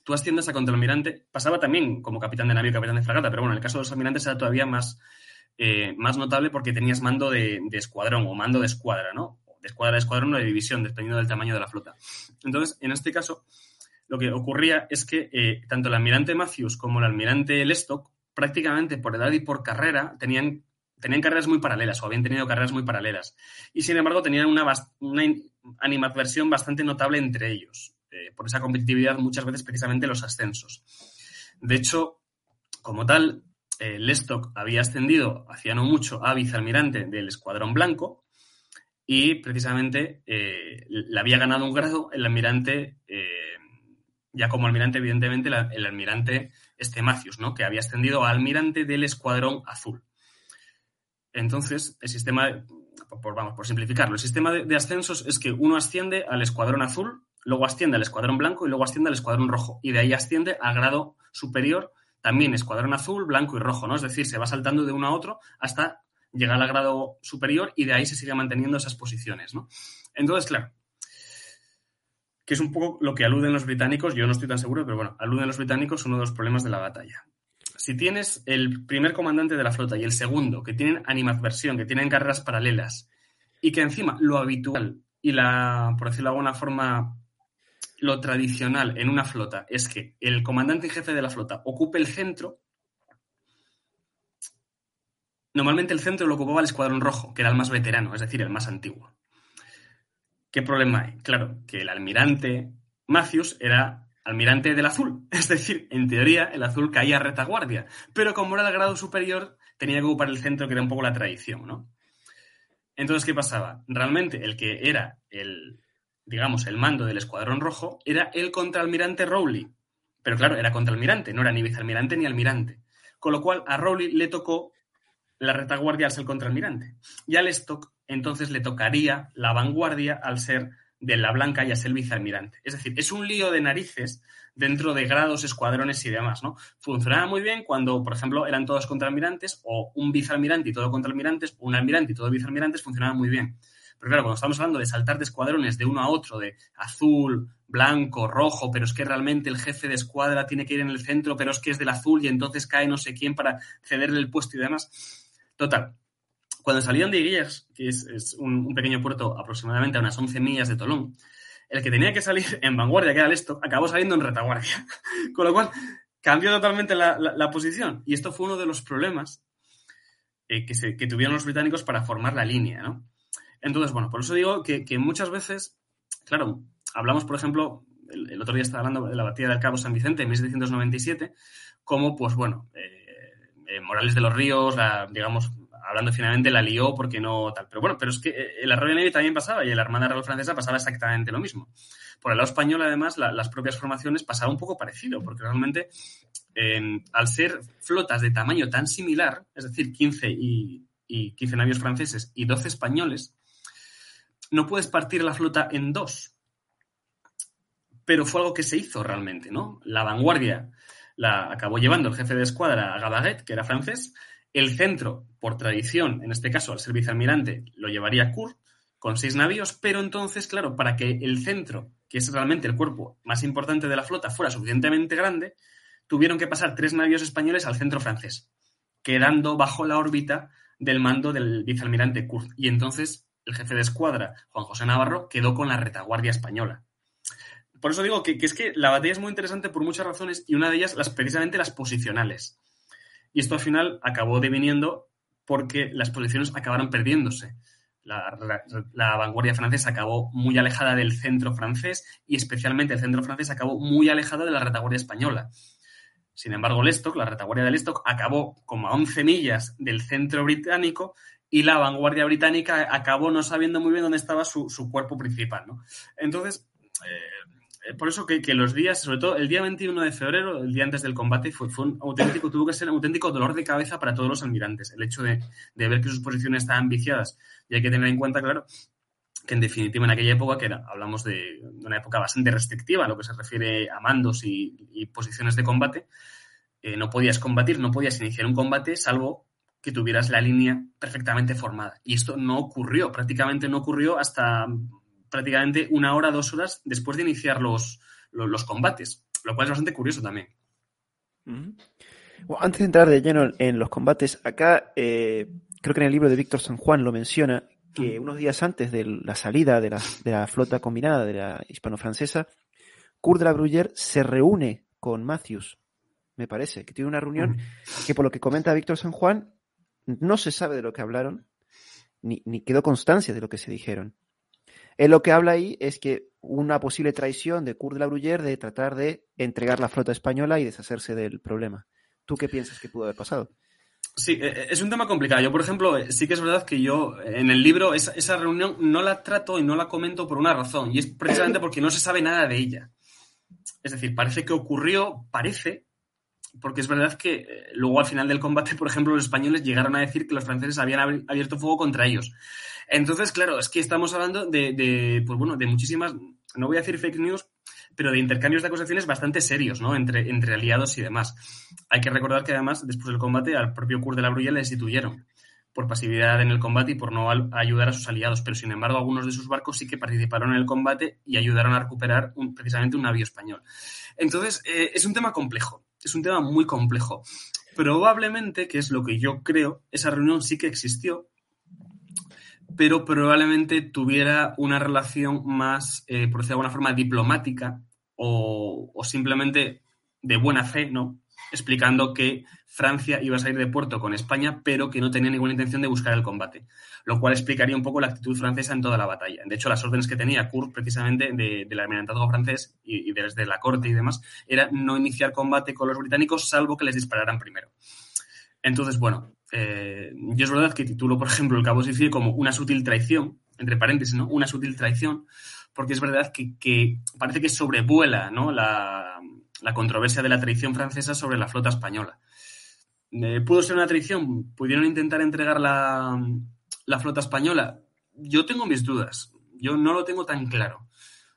tú asciendes a contraalmirante, pasaba también como capitán de navío, capitán de fragata, pero bueno, en el caso de los almirantes era todavía más, eh, más notable porque tenías mando de, de, escuadrón o mando de escuadra, ¿no? de escuadra a escuadrón o de división, dependiendo del tamaño de la flota. Entonces, en este caso, lo que ocurría es que eh, tanto el almirante Matthews como el almirante Lestock, prácticamente por edad y por carrera, tenían, tenían carreras muy paralelas o habían tenido carreras muy paralelas. Y sin embargo, tenían una, animadversión bastante notable entre ellos, eh, por esa competitividad muchas veces precisamente los ascensos. De hecho, como tal, eh, Lestock había ascendido hacía no mucho a vicealmirante del Escuadrón Blanco y precisamente le había ganado un grado el almirante ya como almirante, evidentemente, el almirante Estemacius, ¿no? que había ascendido a almirante del Escuadrón Azul. Entonces, el sistema, por, vamos, por simplificarlo, el sistema de, ascensos es que uno asciende al Escuadrón Azul, luego asciende al Escuadrón Blanco y luego asciende al Escuadrón Rojo. Y de ahí asciende al grado superior, también Escuadrón Azul, Blanco y Rojo, ¿no? Es decir, se va saltando de uno a otro hasta llegar al grado superior y de ahí se sigue manteniendo esas posiciones, ¿no? Entonces, claro, que es un poco lo que aluden los británicos, yo no estoy tan seguro, pero bueno, aluden los británicos uno de los problemas de la batalla. Si tienes el primer comandante de la flota y el segundo, que tienen animadversión, que tienen carreras paralelas, y que encima lo habitual y la, por decirlo de alguna forma, lo tradicional en una flota es que el comandante y jefe de la flota ocupe el centro, normalmente el centro lo ocupaba el escuadrón rojo, que era el más veterano, es decir, el más antiguo. ¿Qué problema hay? Claro, que el almirante Matthews era almirante del azul. Es decir, en teoría el azul caía a retaguardia. Pero como era el grado superior, tenía que ocupar el centro, que era un poco la tradición, ¿no? Entonces, ¿qué pasaba? Realmente el que era el, digamos, el mando del escuadrón rojo era el contraalmirante Rowley. Pero claro, era contraalmirante, no era ni vicealmirante ni almirante. Con lo cual a Rowley le tocó la retaguardia al ser contraalmirante. Y al Stock entonces le tocaría la vanguardia al ser de la blanca y a ser vicealmirante. Es decir, es un lío de narices dentro de grados, escuadrones y demás, ¿no? Funcionaba muy bien cuando, por ejemplo, eran todos contraalmirantes o un vicealmirante y todo contraalmirantes, o un almirante y todo vicealmirantes, funcionaba muy bien. Pero claro, cuando estamos hablando de saltar de escuadrones de uno a otro, de azul, blanco, rojo, pero es que realmente el jefe de escuadra tiene que ir en el centro, pero es que es del azul y entonces cae no sé quién para cederle el puesto y demás. Total, cuando salían de Iguillas, que es, un, pequeño puerto aproximadamente a unas 11 millas de Tolón, el que tenía que salir en vanguardia, que era el esto, acabó saliendo en retaguardia. Con lo cual, cambió totalmente la, posición. Y esto fue uno de los problemas eh, que, tuvieron los británicos para formar la línea, ¿no? Entonces, bueno, por eso digo que, muchas veces, claro, hablamos, por ejemplo, el, otro día estaba hablando de la batalla del Cabo San Vicente en 1797, como, pues bueno, eh, eh, Morales de los Ríos, digamos, hablando finalmente, la lió porque no tal. Pero bueno, pero es que eh, el Arroyo Navy también pasaba y en la Armada Real Francesa pasaba exactamente lo mismo. Por el lado español, además, las propias formaciones pasaba un poco parecido, porque realmente, al ser flotas de tamaño tan similar, es decir, 15 y, y 15 navios franceses y 12 españoles, no puedes partir la flota en dos. Pero fue algo que se hizo realmente, ¿no? La vanguardia la acabó llevando el jefe de escuadra Gadaguet, que era francés, el centro, por tradición, en este caso al ser vicealmirante, lo llevaría Kurt con seis navíos, pero entonces, claro, para que el centro, que es realmente el cuerpo más importante de la flota, fuera suficientemente grande, tuvieron que pasar tres navíos españoles al centro francés, quedando bajo la órbita del mando del vicealmirante Kurt. Y entonces el jefe de escuadra, Juan José Navarro, quedó con la retaguardia española. Por eso digo que, que es que la batalla es muy interesante por muchas razones y una de ellas las, precisamente las posicionales. Y esto al final acabó deviniendo porque las posiciones acabaron perdiéndose. La, vanguardia francesa acabó muy alejada del centro francés y especialmente el centro francés acabó muy alejado de la retaguardia española. Sin embargo, Lestock, la retaguardia de Lestock, acabó como a 11 millas del centro británico y la vanguardia británica acabó no sabiendo muy bien dónde estaba su, cuerpo principal. Entonces, eh, eh, por eso que, los días, sobre todo el día 21 de febrero, el día antes del combate, fue, un auténtico, tuvo que ser un auténtico dolor de cabeza para todos los almirantes. El hecho de, ver que sus posiciones estaban viciadas. Y hay que tener en cuenta, claro, que en definitiva en aquella época, que era, hablamos de una época bastante restrictiva lo que se refiere a mandos y, posiciones de combate, eh, no podías combatir, no podías iniciar un combate salvo que tuvieras la línea perfectamente formada. Y esto no ocurrió, prácticamente no ocurrió hasta prácticamente una hora, dos horas después de iniciar los, los, combates, lo cual es bastante curioso también. antes de entrar de lleno en los combates, acá eh, creo que en el libro de Víctor San Juan lo menciona, que unos días antes de la salida de la, flota combinada de la hispano-francesa, Kurt de la Bruyère se reúne con Matthews, me parece, que tiene una reunión que por lo que comenta Víctor San Juan, no se sabe de lo que hablaron, ni, ni quedó constancia de lo que se dijeron. Él lo que habla ahí es que una posible traición de Kurt de la Bruyère de tratar de entregar la flota española y deshacerse del problema. ¿Tú qué piensas que pudo haber pasado? Sí, e, e, es un tema complicado. Yo, por ejemplo, eh, sí que es verdad que yo en el libro esa, reunión no la trato y no la comento por una razón, y es precisamente porque no se sabe nada de ella. Es decir, parece que ocurrió, parece, porque es verdad que eh, luego al final del combate, por ejemplo, los españoles llegaron a decir que los franceses habían abierto fuego contra ellos. Entonces, claro, es que estamos hablando de, pues bueno, de muchísimas, no voy a decir fake news, pero de intercambios de acusaciones bastante serios, ¿no? Entre, aliados y demás. Hay que recordar que además, después del combate, al propio Kurt de la Brulla le destituyeron por pasividad en el combate y por no ayudar a sus aliados, pero sin embargo algunos de sus barcos sí que participaron en el combate y ayudaron a recuperar precisamente un navío español. Entonces, eh, es un tema complejo, es un tema muy complejo. Probablemente, que es lo que yo creo, esa reunión sí que existió, pero probablemente tuviera una relación más, eh, por decirlo de alguna forma, diplomática o, o, simplemente de buena fe, ¿no? Explicando que Francia iba a salir de puerto con España, pero que no tenía ninguna intención de buscar el combate, lo cual explicaría un poco la actitud francesa en toda la batalla. De hecho, las órdenes que tenía Kurt, precisamente, de, del almirantazgo francés y, desde la corte y demás, era no iniciar combate con los británicos, salvo que les dispararan primero. Entonces, bueno, eh, yo es verdad que titulo, por ejemplo, el Cabo Sicilia como una sutil traición, entre paréntesis, ¿no? Una sutil traición, porque es verdad que, parece que sobrevuela ¿no? la, controversia de la traición francesa sobre la flota española. Eh, ¿Pudo ser una traición? ¿Pudieron intentar entregar la, la flota española? Yo tengo mis dudas. Yo no lo tengo tan claro.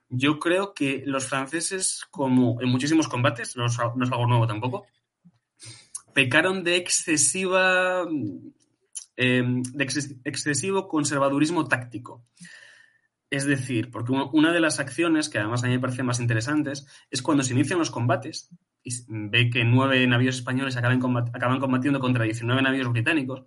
Yo creo que los franceses, como en muchísimos combates, no es, algo nuevo tampoco, pecaron de excesiva eh, de ex excesivo conservadurismo táctico. Es decir, porque una de las acciones que además a mí me parecen más interesantes es cuando se inician los combates y ve que nueve navíos españoles acaban, combat acaban combatiendo contra 19 navíos británicos,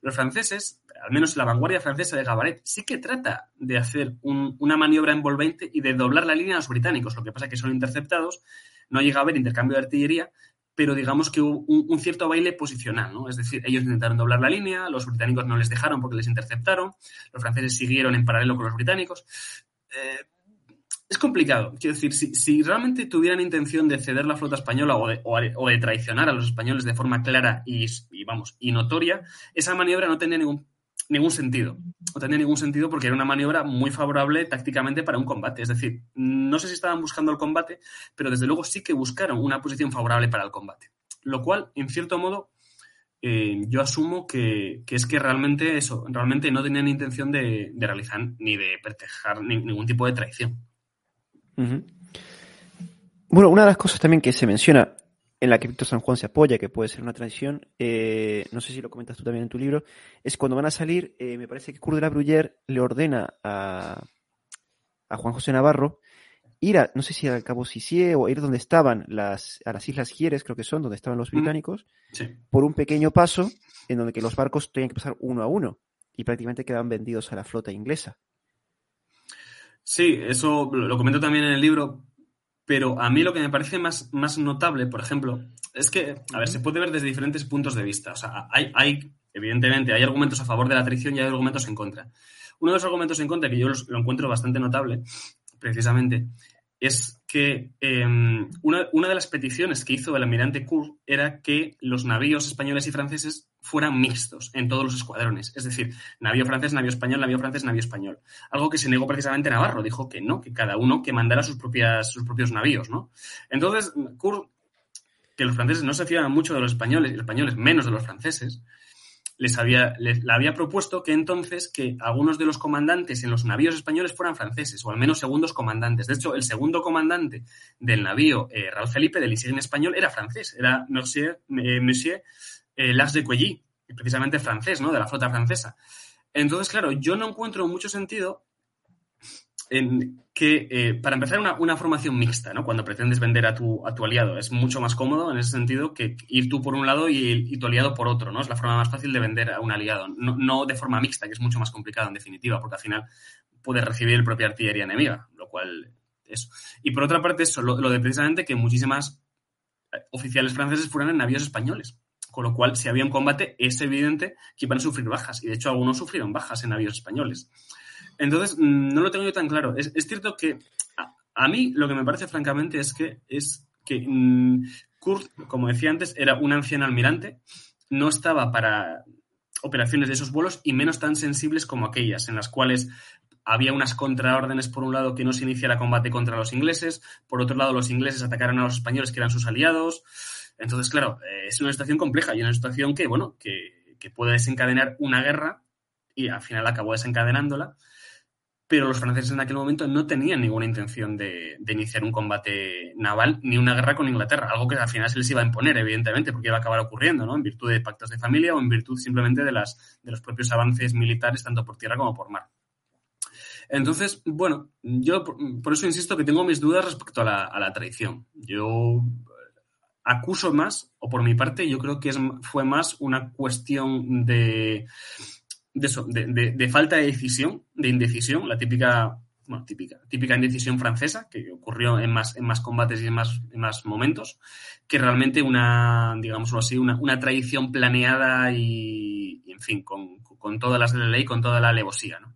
los franceses, al menos la vanguardia francesa de Gabaret, sí que trata de hacer un, una maniobra envolvente y de doblar la línea a los británicos. Lo que pasa es que son interceptados, no llega a haber intercambio de artillería, pero digamos que hubo un, cierto baile posicional, ¿no? Es decir, ellos intentaron doblar la línea, los británicos no les dejaron porque les interceptaron, los franceses siguieron en paralelo con los británicos. Eh, es complicado. Quiero decir, si, si, realmente tuvieran intención de ceder la flota española o de, o, de traicionar a los españoles de forma clara y, y, vamos, y notoria, esa maniobra no tendría ningún ningún sentido. No tenía ningún sentido porque era una maniobra muy favorable tácticamente para un combate. Es decir, no sé si estaban buscando el combate, pero desde luego sí que buscaron una posición favorable para el combate. Lo cual, en cierto modo, eh, yo asumo que, que, es que realmente eso, realmente no tenían intención de, de realizar ni de ni, ningún tipo de traición. Bueno, una de las cosas también que se menciona en la que Víctor San Juan se apoya, que puede ser una transición, eh, no sé si lo comentas tú también en tu libro, es cuando van a salir, eh, me parece que Kurt de la Bruyère le ordena a, a, Juan José Navarro ir a, no sé si al Cabo Sicié o ir donde estaban las, a las Islas Gieres, creo que son, donde estaban los británicos, sí. por un pequeño paso en donde que los barcos tenían que pasar uno a uno y prácticamente quedaban vendidos a la flota inglesa. Sí, eso lo comento también en el libro, pero a mí lo que me parece más, más notable, por ejemplo, es que, a ver, se puede ver desde diferentes puntos de vista. O sea, hay, hay, evidentemente, hay argumentos a favor de la traición y hay argumentos en contra. Uno de los argumentos en contra, que yo lo encuentro bastante notable, precisamente, es que una, una, de las peticiones que hizo el almirante Kurt era que los navíos españoles y franceses fueran mixtos en todos los escuadrones. Es decir, navío francés, navío español, navío francés, navío español. Algo que se negó precisamente Navarro. Dijo que no, que cada uno que mandara sus, propias, sus propios navíos, ¿no? Entonces, Kurt, que los franceses no se fiaban mucho de los españoles, y los españoles menos de los franceses, les había, les, le había propuesto que entonces que algunos de los comandantes en los navíos españoles fueran franceses, o al menos segundos comandantes. De hecho, el segundo comandante del navío, eh, Raúl Felipe, del insigne español, era francés, era Monsieur, eh, eh, Las de Coilly, precisamente francés, ¿no? De la flota francesa. Entonces, claro, yo no encuentro mucho sentido en que, eh, para empezar, una, una, formación mixta, ¿no? Cuando pretendes vender a tu, a tu aliado. Es mucho más cómodo en ese sentido que ir tú por un lado y, tu aliado por otro, ¿no? Es la forma más fácil de vender a un aliado. No, no, de forma mixta, que es mucho más complicado en definitiva, porque al final puedes recibir el propia artillería enemiga, lo cual eso. Y por otra parte, eso, lo, lo de precisamente que muchísimas eh, oficiales franceses fueran en navíos españoles. Con lo cual, si había un combate, es evidente que iban a sufrir bajas. Y de hecho, algunos sufrieron bajas en navíos españoles. Entonces, mm, no lo tengo yo tan claro. Es, cierto que a, mí lo que me parece, francamente, es que, es que mmm, Kurt, como decía antes, era un anciano almirante. No estaba para operaciones de esos vuelos y menos tan sensibles como aquellas en las cuales había unas contraórdenes, por un lado, que no se iniciara combate contra los ingleses, por otro lado, los ingleses atacaron a los españoles, que eran sus aliados. Entonces, claro, eh, es una situación compleja y una situación que, bueno, que, que, puede desencadenar una guerra y al final acabó desencadenándola. Pero los franceses en aquel momento no tenían ninguna intención de, iniciar un combate naval ni una guerra con Inglaterra, algo que al final se les iba a imponer, evidentemente, porque iba a acabar ocurriendo, ¿no? En virtud de pactos de familia o en virtud simplemente de, las, de los propios avances militares, tanto por tierra como por mar. Entonces, bueno, yo por eso insisto que tengo mis dudas respecto a la, a la traición. Yo acuso más, o por mi parte, yo creo que es, fue más una cuestión de, de, eso, de, de, falta de decisión, de indecisión, la típica, bueno, típica, típica indecisión francesa que ocurrió en más, en más combates y en más, en más momentos, que realmente una, digámoslo así, una, una traición planeada y, en fin, con, con, todas las de la ley, con toda la alevosía, ¿no?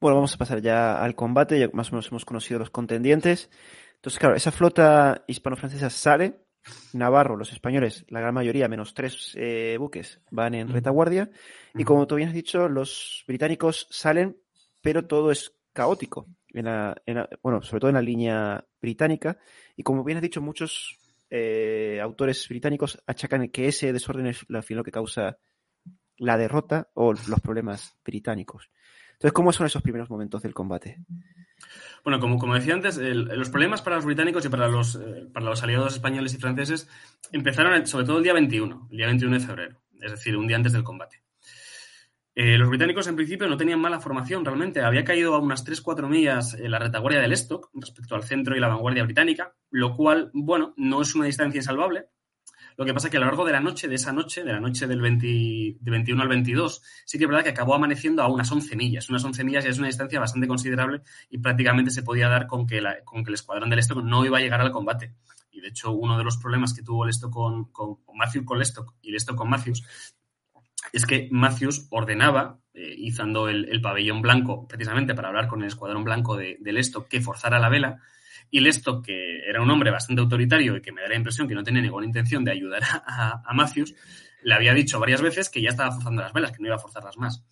Bueno, vamos a pasar ya al combate, ya más o menos hemos conocido los contendientes. Entonces, claro, esa flota hispano-francesa sale, Navarro, los españoles, la gran mayoría, menos tres eh, buques, van en retaguardia. Y como tú bien has dicho, los británicos salen, pero todo es caótico. En la, en la, bueno, sobre todo en la línea británica. Y como bien has dicho, muchos eh, autores británicos achacan que ese desorden es al final lo que causa la derrota o los problemas británicos. Entonces, ¿cómo son esos primeros momentos del combate? Bueno, como, como decía antes, los problemas para los británicos y para los, eh, para los aliados españoles y franceses empezaron sobre todo el día 21, el día 21 de febrero, es decir, un día antes del combate. Eh, los británicos en principio no tenían mala formación realmente, había caído a unas 3-4 millas en la retaguardia del Stock respecto al centro y la vanguardia británica, lo cual, bueno, no es una distancia insalvable, lo que pasa es que a lo largo de la noche, de esa noche, de la noche del 20, de 21 al 22, sí que es verdad que acabó amaneciendo a unas 11 millas. Unas 11 millas ya es una distancia bastante considerable y prácticamente se podía dar con que, la, con que el escuadrón del Lestock no iba a llegar al combate. Y de hecho, uno de los problemas que tuvo Lestock con, con, con con Lestock y Lestock con Matthews es que Matthews ordenaba, eh, izando el, el, pabellón blanco, precisamente para hablar con el escuadrón blanco de, de Lestock, que forzara la vela, y Lestock, que era un hombre bastante autoritario y que me da la impresión que no tenía ninguna intención de ayudar a, a, le había dicho varias veces que ya estaba forzando las velas, que no iba a forzarlas más.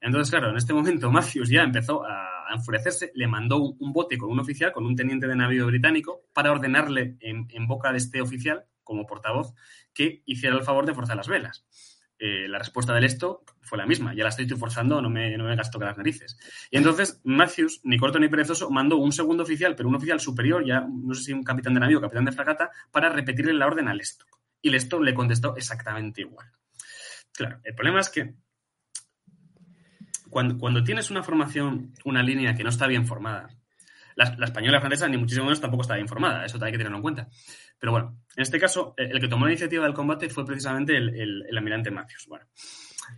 Entonces, claro, en este momento Matthews ya empezó a, enfurecerse, le mandó un, bote con un oficial, con un teniente de navío británico, para ordenarle en, en boca de este oficial, como portavoz, que hiciera el favor de forzar las velas eh, la respuesta del esto fue la misma. Ya la estoy forzando, no me, no me gasto las narices. Y entonces Matthews, ni corto ni perezoso, mandó un segundo oficial, pero un oficial superior, ya no sé si un capitán de navío o capitán de fragata, para repetirle la orden al esto. Y esto le contestó exactamente igual. Claro, el problema es que cuando, cuando tienes una formación, una línea que no está bien formada, la, la española francesa ni muchísimo menos tampoco está bien formada, eso hay que tenerlo en cuenta. Pero bueno, en este caso, el que tomó la iniciativa del combate fue precisamente el, el, el almirante Matthews. Bueno,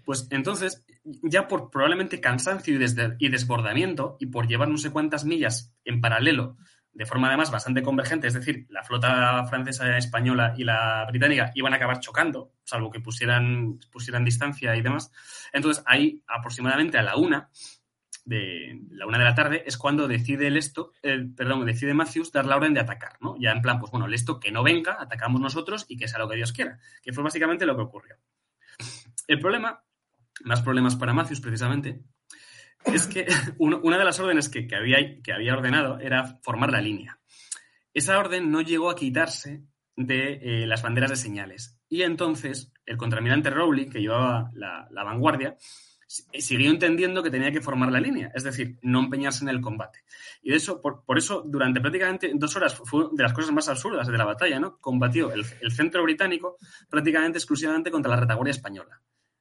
pues entonces, ya por probablemente cansancio y, desde, y, desbordamiento, y por llevar no sé cuántas millas en paralelo, de forma además bastante convergente, es decir, la flota francesa, española y la británica iban a acabar chocando, salvo que pusieran, pusieran distancia y demás. Entonces, ahí aproximadamente a la una, de la una de la tarde es cuando decide el esto, eh, perdón, decide Matthews dar la orden de atacar, ¿no? Ya en plan, pues bueno, el esto que no venga, atacamos nosotros y que sea lo que Dios quiera, que fue básicamente lo que ocurrió. El problema, más problemas para Matthews precisamente, es que una de las órdenes que, que, había, que había ordenado era formar la línea. Esa orden no llegó a quitarse de eh, las banderas de señales. Y entonces el contramirante Rowley, que llevaba la, la vanguardia, siguió entendiendo que tenía que formar la línea, es decir, no empeñarse en el combate. Y de eso, por, eso, durante prácticamente dos horas fue de las cosas más absurdas de la batalla, ¿no? Combatió el, centro británico prácticamente exclusivamente contra la retaguardia española.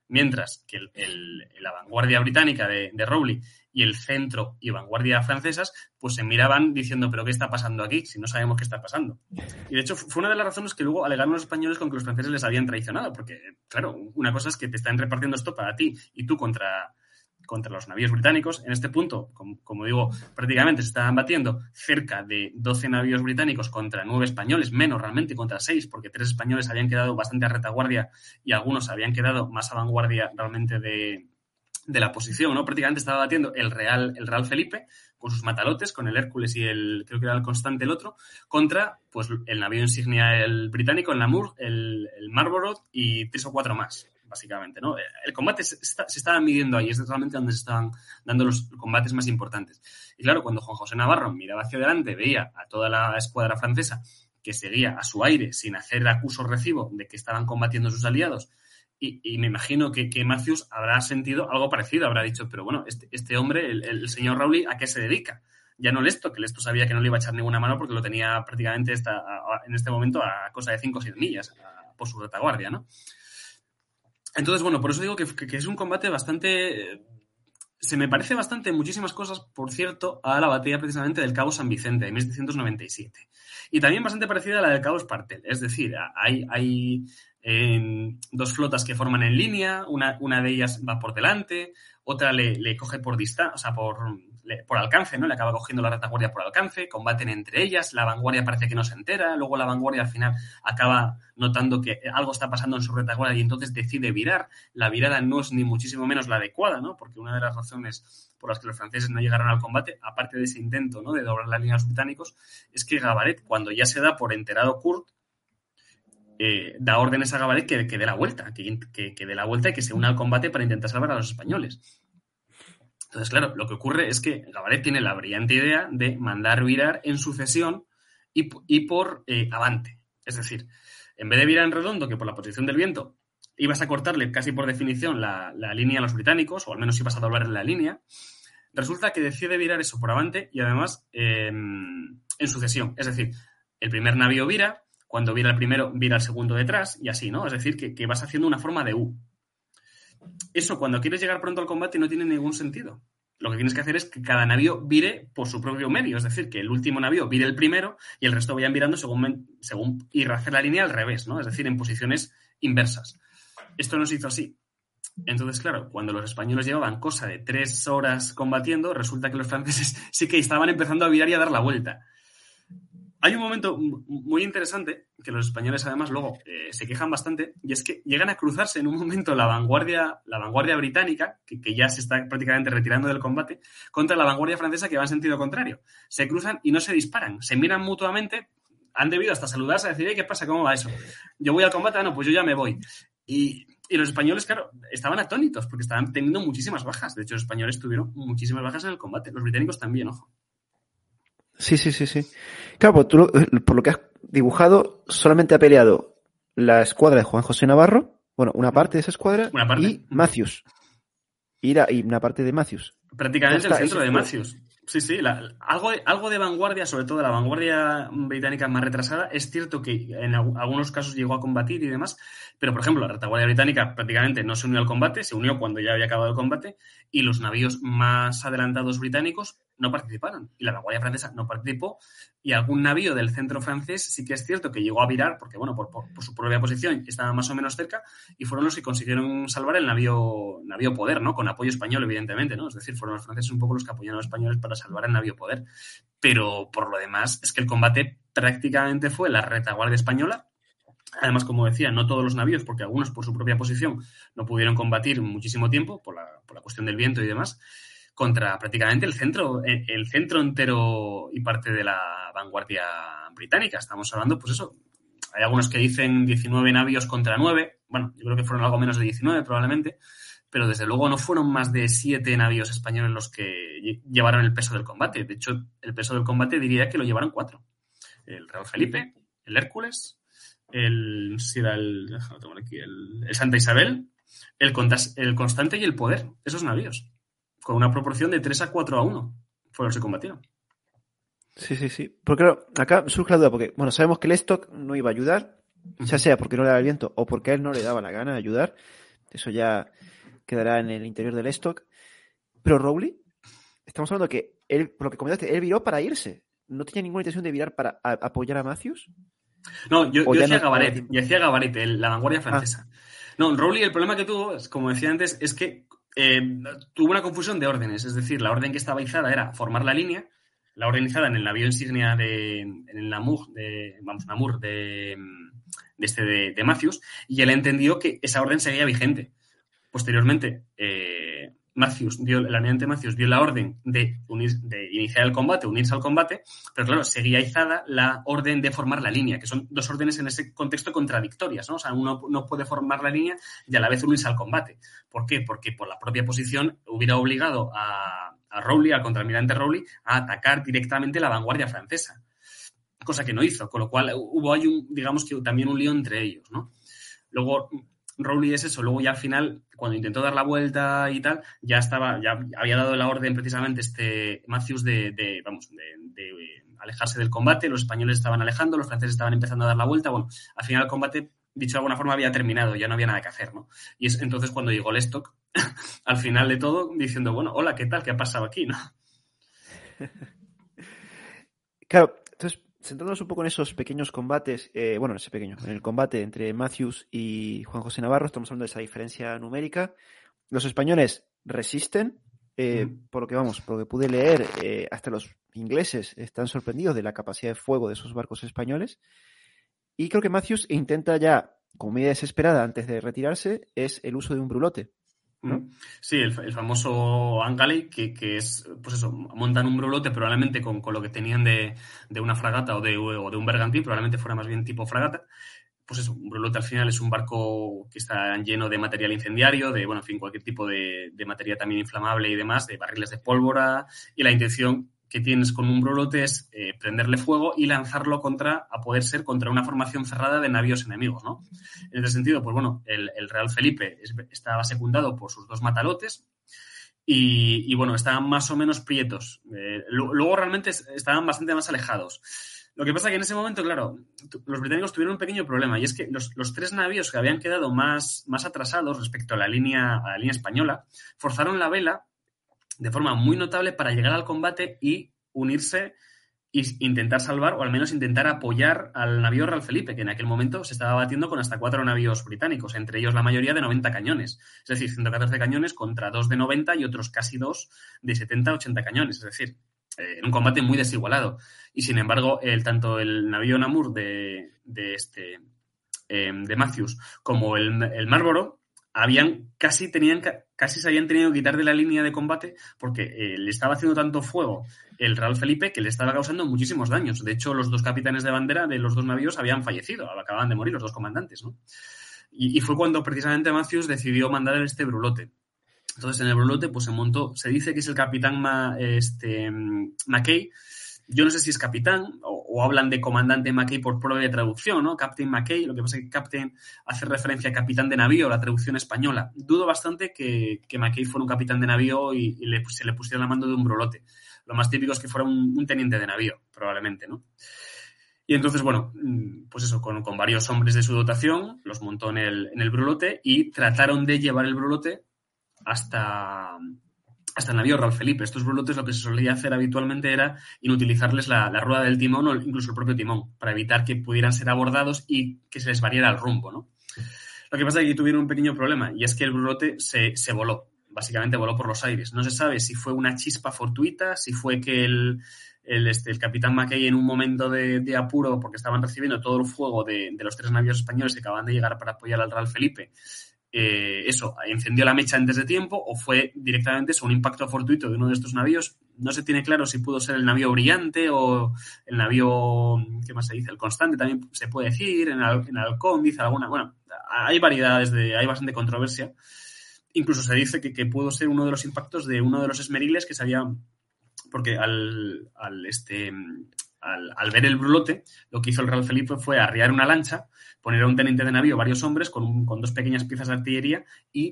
Mientras que el, la vanguardia británica de, Rowley y el centro y vanguardia francesas, pues se miraban diciendo, pero ¿qué está pasando aquí? Si no sabemos qué está pasando. Y de hecho fue una de las razones que luego alegaron los españoles con que los franceses les habían traicionado, porque, claro, una cosa es que te están repartiendo esto para ti y tú contra contra los navíos británicos. En este punto, como, digo, prácticamente se estaban batiendo cerca de 12 navíos británicos contra 9 españoles, menos realmente contra 6, porque tres españoles habían quedado bastante a retaguardia y algunos habían quedado más a vanguardia realmente de, la posición, ¿no? Prácticamente estaba batiendo el Real, el Real Felipe con sus matalotes, con el Hércules y el, creo que era el Constante el otro, contra pues el navío insignia el británico, el Namur, el, el Marlborough y tres o cuatro más básicamente, ¿no? El combate se, estaba midiendo ahí, es realmente donde se estaban dando los combates más importantes. Y claro, cuando Juan José Navarro miraba hacia adelante, veía a toda la escuadra francesa que seguía a su aire sin hacer acuso recibo de que estaban combatiendo sus aliados, y, me imagino que, que, Matthews habrá sentido algo parecido, habrá dicho, pero bueno, este, este hombre, el, señor Rowley, ¿a qué se dedica? Ya no Lesto, que Lesto sabía que no le iba a echar ninguna mano porque lo tenía prácticamente esta, en este momento a cosa de 5 o 6 millas por su retaguardia, ¿no? Entonces, bueno, por eso digo que, es un combate bastante se me parece bastante muchísimas cosas, por cierto, a la batalla precisamente del Cabo San Vicente de 1797. Y también bastante parecida a la del Cabo Espartel. Es decir, hay, hay em, dos flotas que forman en línea, una, una, de ellas va por delante, otra le, le coge por distancia, o sea, por, por alcance, ¿no? Le acaba cogiendo la retaguardia por alcance, combaten entre ellas, la vanguardia parece que no se entera, luego la vanguardia al final acaba notando que algo está pasando en su retaguardia y entonces decide virar. La virada no es ni muchísimo menos la adecuada, ¿no? Porque una de las razones por las que los franceses no llegaron al combate, aparte de ese intento, ¿no? De doblar la línea a los británicos, es que Gabaret, cuando ya se da por enterado Kurt, eh, da órdenes a Gabaret que, que dé la vuelta, que, que, que dé la vuelta y que se una al combate para intentar salvar a los españoles. Entonces, claro, lo que ocurre es que Gabaret tiene la brillante idea de mandar virar en sucesión y, por eh, avante. Es decir, en vez de virar en redondo, que por la posición del viento ibas a cortarle casi por definición la, línea a los británicos, o al menos ibas a doblar la línea, resulta que decide virar eso por avante y además em, en sucesión. Es decir, el primer navío vira, cuando vira el primero, vira el segundo detrás y así, ¿no? Es decir, que, vas haciendo una forma de U eso cuando quieres llegar pronto al combate no tiene ningún sentido. Lo que tienes que hacer es que cada navío vire por su propio medio, es decir, que el último navío vire el primero y el resto vayan virando según, según ir a hacer la línea al revés, ¿no? Es decir, en posiciones inversas. Esto no se hizo así. Entonces, claro, cuando los españoles llevaban cosa de tres horas combatiendo, resulta que los franceses sí que estaban empezando a virar y a dar la vuelta. Hay un momento muy interesante que los españoles además luego eh, se quejan bastante y es que llegan a cruzarse en un momento la vanguardia, la vanguardia británica, que, ya se está prácticamente retirando del combate, contra la vanguardia francesa que va en sentido contrario. Se cruzan y no se disparan, se miran mutuamente, han debido hasta saludarse a decir, ¿qué pasa? ¿Cómo va eso? Yo voy al combate, ah, no, pues yo ya me voy. Y, y los españoles, claro, estaban atónitos porque estaban teniendo muchísimas bajas. De hecho, los españoles tuvieron muchísimas bajas en el combate. Los británicos también, ojo. Sí, sí, sí, sí. Claro, pues tú, eh, por lo que has dibujado, solamente ha peleado la escuadra de Juan José Navarro, bueno, una parte de esa escuadra, y Matthews. Y, y, una parte de Matthews. Prácticamente el centro de Matthews. Sí, sí, algo, de, algo de vanguardia, sobre todo la vanguardia británica más retrasada, es cierto que en algunos casos llegó a combatir y demás, pero por ejemplo la retaguardia británica prácticamente no se unió al combate, se unió cuando ya había acabado el combate y los navíos más adelantados británicos no participaron y la vanguardia francesa no participó y algún navío del centro francés sí que es cierto que llegó a virar porque, bueno, por, su propia posición estaba más o menos cerca y fueron los que consiguieron salvar el navío, navío poder, ¿no? Con apoyo español, evidentemente, ¿no? Es decir, fueron los franceses un poco los que apoyaron a los españoles para salvar el navío poder. Pero por lo demás es que el combate prácticamente fue la retaguardia española Además, como decía, no todos los navíos, porque algunos por su propia posición no pudieron combatir muchísimo tiempo por la, por la cuestión del viento y demás contra prácticamente el centro, el centro entero y parte de la vanguardia británica. Estamos hablando, pues eso, hay algunos que dicen 19 navíos contra 9, bueno, yo creo que fueron algo menos de 19 probablemente, pero desde luego no fueron más de 7 navíos españoles los que llevaron el peso del combate. De hecho, el peso del combate diría que lo llevaron cuatro. El Real Felipe, el Hércules, el, el, el, Santa Isabel, el, el Constante y el Poder, esos navíos con una proporción de 3 a 4 a 1 fueron los que combatieron. Sí, sí, sí. Porque claro, acá surge la duda, porque, bueno, sabemos que el stock no iba a ayudar, ya sea porque no le daba el viento o porque a él no le daba la gana de ayudar. Eso ya quedará en el interior del stock. Pero Rowley, estamos hablando que él, por lo que comentaste, él viró para irse. ¿No tenía ninguna intención de virar para apoyar a Matthews? No, yo, decía Gabaret, yo decía Gabaret, la vanguardia francesa. Ah. No, Rowley, el problema que tuvo, como decía antes, es que eh, tuvo una confusión de órdenes. Es decir, la orden que estaba izada era formar la línea, la orden izada en el navío insignia de en Namur, de, vamos, Namur, de, de este de, de y él entendió que esa orden seguía vigente. Posteriormente, eh, Matthews el almirante Matthews dio la orden de, unir, de iniciar el combate, unirse al combate, pero claro, seguía izada la orden de formar la línea, que son dos órdenes en ese contexto contradictorias, ¿no? O sea, uno no puede formar la línea y a la vez unirse al combate. ¿Por qué? Porque por la propia posición hubiera obligado a, Rowley, al contraalmirante Rowley, a atacar directamente la vanguardia francesa. Cosa que no hizo, con lo cual hubo un, digamos que también un lío entre ellos, ¿no? Luego, Rowley es eso. Luego ya al final, cuando intentó dar la vuelta y tal, ya estaba, ya había dado la orden precisamente este Matthews de, vamos, de, alejarse del combate. Los españoles estaban alejando, los franceses estaban empezando a dar la vuelta. Bueno, al final el combate, dicho de alguna forma, había terminado, ya no había nada que hacer, ¿no? Y es entonces cuando llegó Lestock, al final de todo, diciendo, bueno, hola, ¿qué tal? ¿Qué ha pasado aquí, no? Claro, entonces centrándonos un poco en esos pequeños combates, eh, bueno, ese pequeño, en el combate entre Matthews y Juan José Navarro, estamos hablando de esa diferencia numérica. Los españoles resisten, eh, por lo que vamos, por lo que pude leer, eh, hasta los ingleses están sorprendidos de la capacidad de fuego de esos barcos españoles. Y creo que Matthews intenta ya, como medida desesperada antes de retirarse, es el uso de un brulote. Sí, el, famoso Angale, que, que, es, pues eso, montan un brulote probablemente con, con lo que tenían de, de, una fragata o de, o de un bergantín, probablemente fuera más bien tipo fragata. Pues eso, un brulote al final es un barco que está lleno de material incendiario, de, bueno, en fin, cualquier tipo de, de materia también inflamable y demás, de barriles de pólvora, y la intención que tienes con un brolote es eh, prenderle fuego y lanzarlo contra, a poder ser contra una formación cerrada de navíos enemigos, ¿no? En ese sentido, pues bueno, el, Real Felipe estaba secundado por sus dos matalotes y, bueno, estaban más o menos prietos. Eh, luego realmente estaban bastante más alejados. Lo que pasa que en ese momento, claro, los británicos tuvieron un pequeño problema y es que los, los, tres navíos que habían quedado más, más atrasados respecto a la, línea, a la línea española forzaron la vela de forma muy notable para llegar al combate y unirse e intentar salvar o al menos intentar apoyar al navío Real Felipe, que en aquel momento se estaba batiendo con hasta cuatro navíos británicos, entre ellos la mayoría de 90 cañones. Es decir, 114 cañones contra dos de 90 y otros casi dos de 70-80 cañones. Es decir, eh, un combate muy desigualado. Y sin embargo, el, tanto el navío Namur de, de este, eh, de Matthews como el, el Marlborough habían casi tenían casi se habían tenido que quitar de la línea de combate porque eh, le estaba haciendo tanto fuego el Real Felipe que le estaba causando muchísimos daños. De hecho, los dos capitanes de bandera de los dos navíos habían fallecido, acababan de morir los dos comandantes, ¿no? Y, fue cuando precisamente Matthews decidió mandar este brulote. Entonces, en el brulote, pues se montó, se dice que es el capitán este, McKay, yo no sé si es capitán o, hablan de comandante McKay por prueba de traducción, ¿no? Captain McKay, lo que pasa es que Captain hace referencia a capitán de navío, la traducción española. Dudo bastante que, que McKay fuera un capitán de navío y, se le pusiera la mando de un brolote. Lo más típico es que fuera un, teniente de navío, probablemente, ¿no? Y entonces, bueno, mm, pues eso, con, con, varios hombres de su dotación, los montó en el, en el brulote y trataron de llevar el brulote hasta, hasta el navío Real Felipe. Estos brulotes lo que se solía hacer habitualmente era inutilizarles la, rueda del timón o incluso el propio timón, para evitar que pudieran ser abordados y que se les variara el rumbo, ¿no? Lo que pasa es que aquí tuvieron un pequeño problema, y es que el brulote se, voló, básicamente voló por los aires. No se sabe si fue una chispa fortuita, si fue que el, este, capitán Mackay en un momento de, de, apuro, porque estaban recibiendo todo el fuego de, de, los tres navíos españoles que acaban de llegar para apoyar al Real Felipe, eh, eso, encendió la mecha antes de tiempo o fue directamente eso, un impacto fortuito de uno de estos navíos. No se tiene claro si pudo ser el navío brillante o el navío, ¿qué más se dice? El constante también se puede decir, en, el, en halcón dice alguna, bueno, hay variedades de, hay bastante controversia. Incluso se dice que, pudo ser uno de los impactos de uno de los esmeriles que se había, porque al, al este, al, al, ver el brulote, lo que hizo el Real Felipe fue arriar una lancha, poner a un teniente de navío varios hombres con, un, con dos pequeñas piezas de artillería y,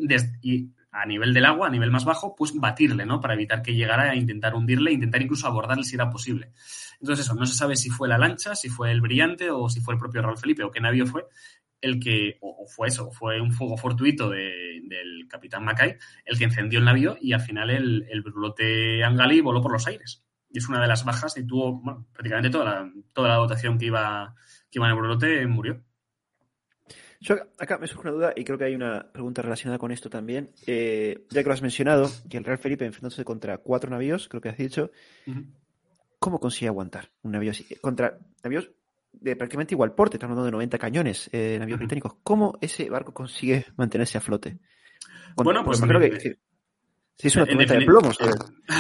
a nivel del agua, a nivel más bajo, pues batirle, ¿no? Para evitar que llegara a intentar hundirle, intentar incluso abordarle si era posible. Entonces eso, no se sabe si fue la lancha, si fue el brillante o si fue el propio Real Felipe o qué navío fue, el que, o, fue eso, fue un fuego fortuito del capitán Mackay el que encendió el navío y al final el, el brulote Angali voló por los aires. Y es una de las bajas y tuvo prácticamente toda la, toda la dotación que iba, que iba en el brulote murió. Yo acá me surge una duda y creo que hay una pregunta relacionada con esto también. Eh, ya que lo has mencionado, que el Real Felipe enfrentándose contra cuatro navíos, creo que has dicho, ¿cómo consigue aguantar un navío así? Contra navíos de prácticamente igual porte, estamos hablando de 90 cañones, eh, navíos británicos. ¿Cómo ese barco consigue mantenerse a flote? bueno, pues creo que, Sí, es una tormenta de plomos.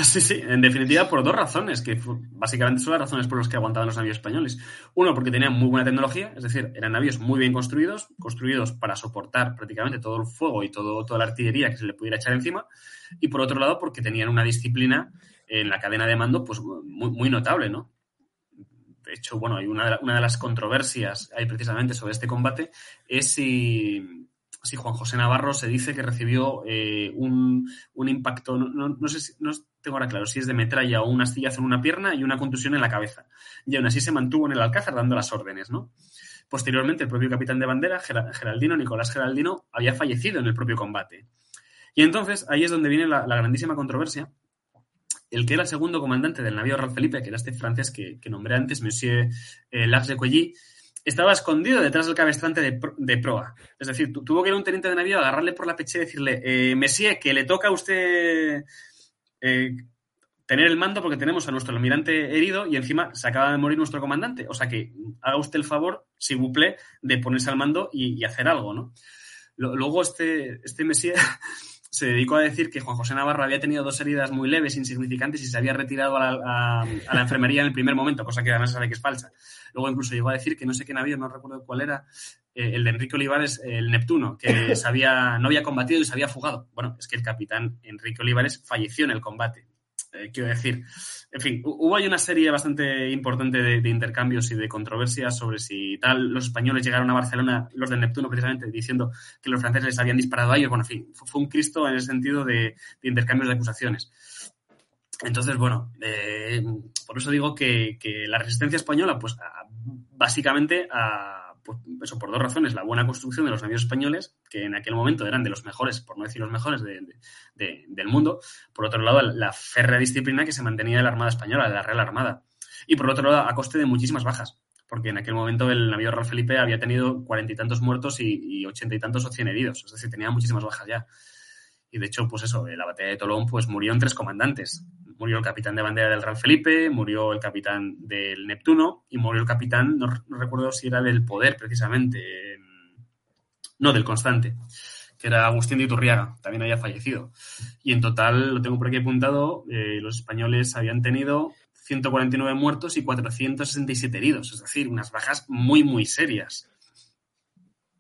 Sí, sí, en definitiva por dos razones, que básicamente son las razones por las que aguantaban los navíos españoles. Uno, porque tenían muy buena tecnología, es decir, eran navíos muy bien construidos, construidos para soportar prácticamente todo el fuego y todo, toda la artillería que se le pudiera echar encima. Y por otro lado, porque tenían una disciplina en la cadena de mando pues muy, muy notable, ¿no? De hecho, bueno, hay una de, una de las controversias hay precisamente sobre este combate es si Sí, Juan José Navarro se dice que recibió eh, un, impacto, no, sé si, no tengo ahora claro si es de metralla o un astillazo en una pierna y una contusión en la cabeza. Y aún así se mantuvo en el Alcázar dando las órdenes, ¿no? Posteriormente, el propio capitán de bandera, Geraldino, Nicolás Geraldino, había fallecido en el propio combate. Y entonces ahí es donde viene la, grandísima controversia. El que era el segundo comandante del navío Real Felipe, que era este francés que, nombré antes, Monsieur eh, Lax de estaba escondido detrás del cabestrante de, proa. Es decir, tuvo que ir un teniente de navío, agarrarle por la pecha y decirle, eh, Messier, que le toca a usted eh, tener el mando porque tenemos a nuestro almirante herido y encima se acaba de morir nuestro comandante. O sea que haga usted el favor, si buple, de ponerse al mando y, hacer algo, ¿no? Luego este, este Messier se dedicó a decir que Juan José Navarro había tenido dos heridas muy leves, insignificantes, y se había retirado a la, enfermería en el primer momento, cosa que además sabe que es falsa. Luego incluso llegó a decir que no sé qué navío, no recuerdo cuál era, eh, el de Enrique Olivares, el Neptuno, que sabía, no había combatido y se había fugado. Bueno, es que el capitán Enrique Olivares falleció en el combate. Eh, quiero decir, en fin, hubo ahí una serie bastante importante de, intercambios y de controversias sobre si tal los españoles llegaron a Barcelona, los del Neptuno precisamente, diciendo que los franceses les habían disparado a ellos. Bueno, en fin, fue, un Cristo en el sentido de, intercambios de acusaciones. Entonces, bueno, eh, por eso digo que, que, la resistencia española, pues básicamente a pues, eso por dos razones. La buena construcción de los navíos españoles, que en aquel momento eran de los mejores, por no decir los mejores del mundo. Por otro lado, la férrea disciplina que se mantenía de la Armada Española, de la Real Armada. Y por otro lado, a coste de muchísimas bajas. Porque en aquel momento el navío Real Felipe había tenido cuarenta y tantos muertos y ochenta y tantos o cien heridos. Es decir, tenía muchísimas bajas ya. Y de hecho, pues eso, en la batalla de Tolón, pues murieron tres comandantes murió el capitán de bandera del Real Felipe, murió el capitán del Neptuno y murió el capitán, no, recuerdo si era del Poder precisamente, no, del Constante, que era Agustín de Iturriaga, también había fallecido. Y en total, lo tengo por aquí apuntado, eh, los españoles habían tenido 149 muertos y 467 heridos, es decir, unas bajas muy, muy serias.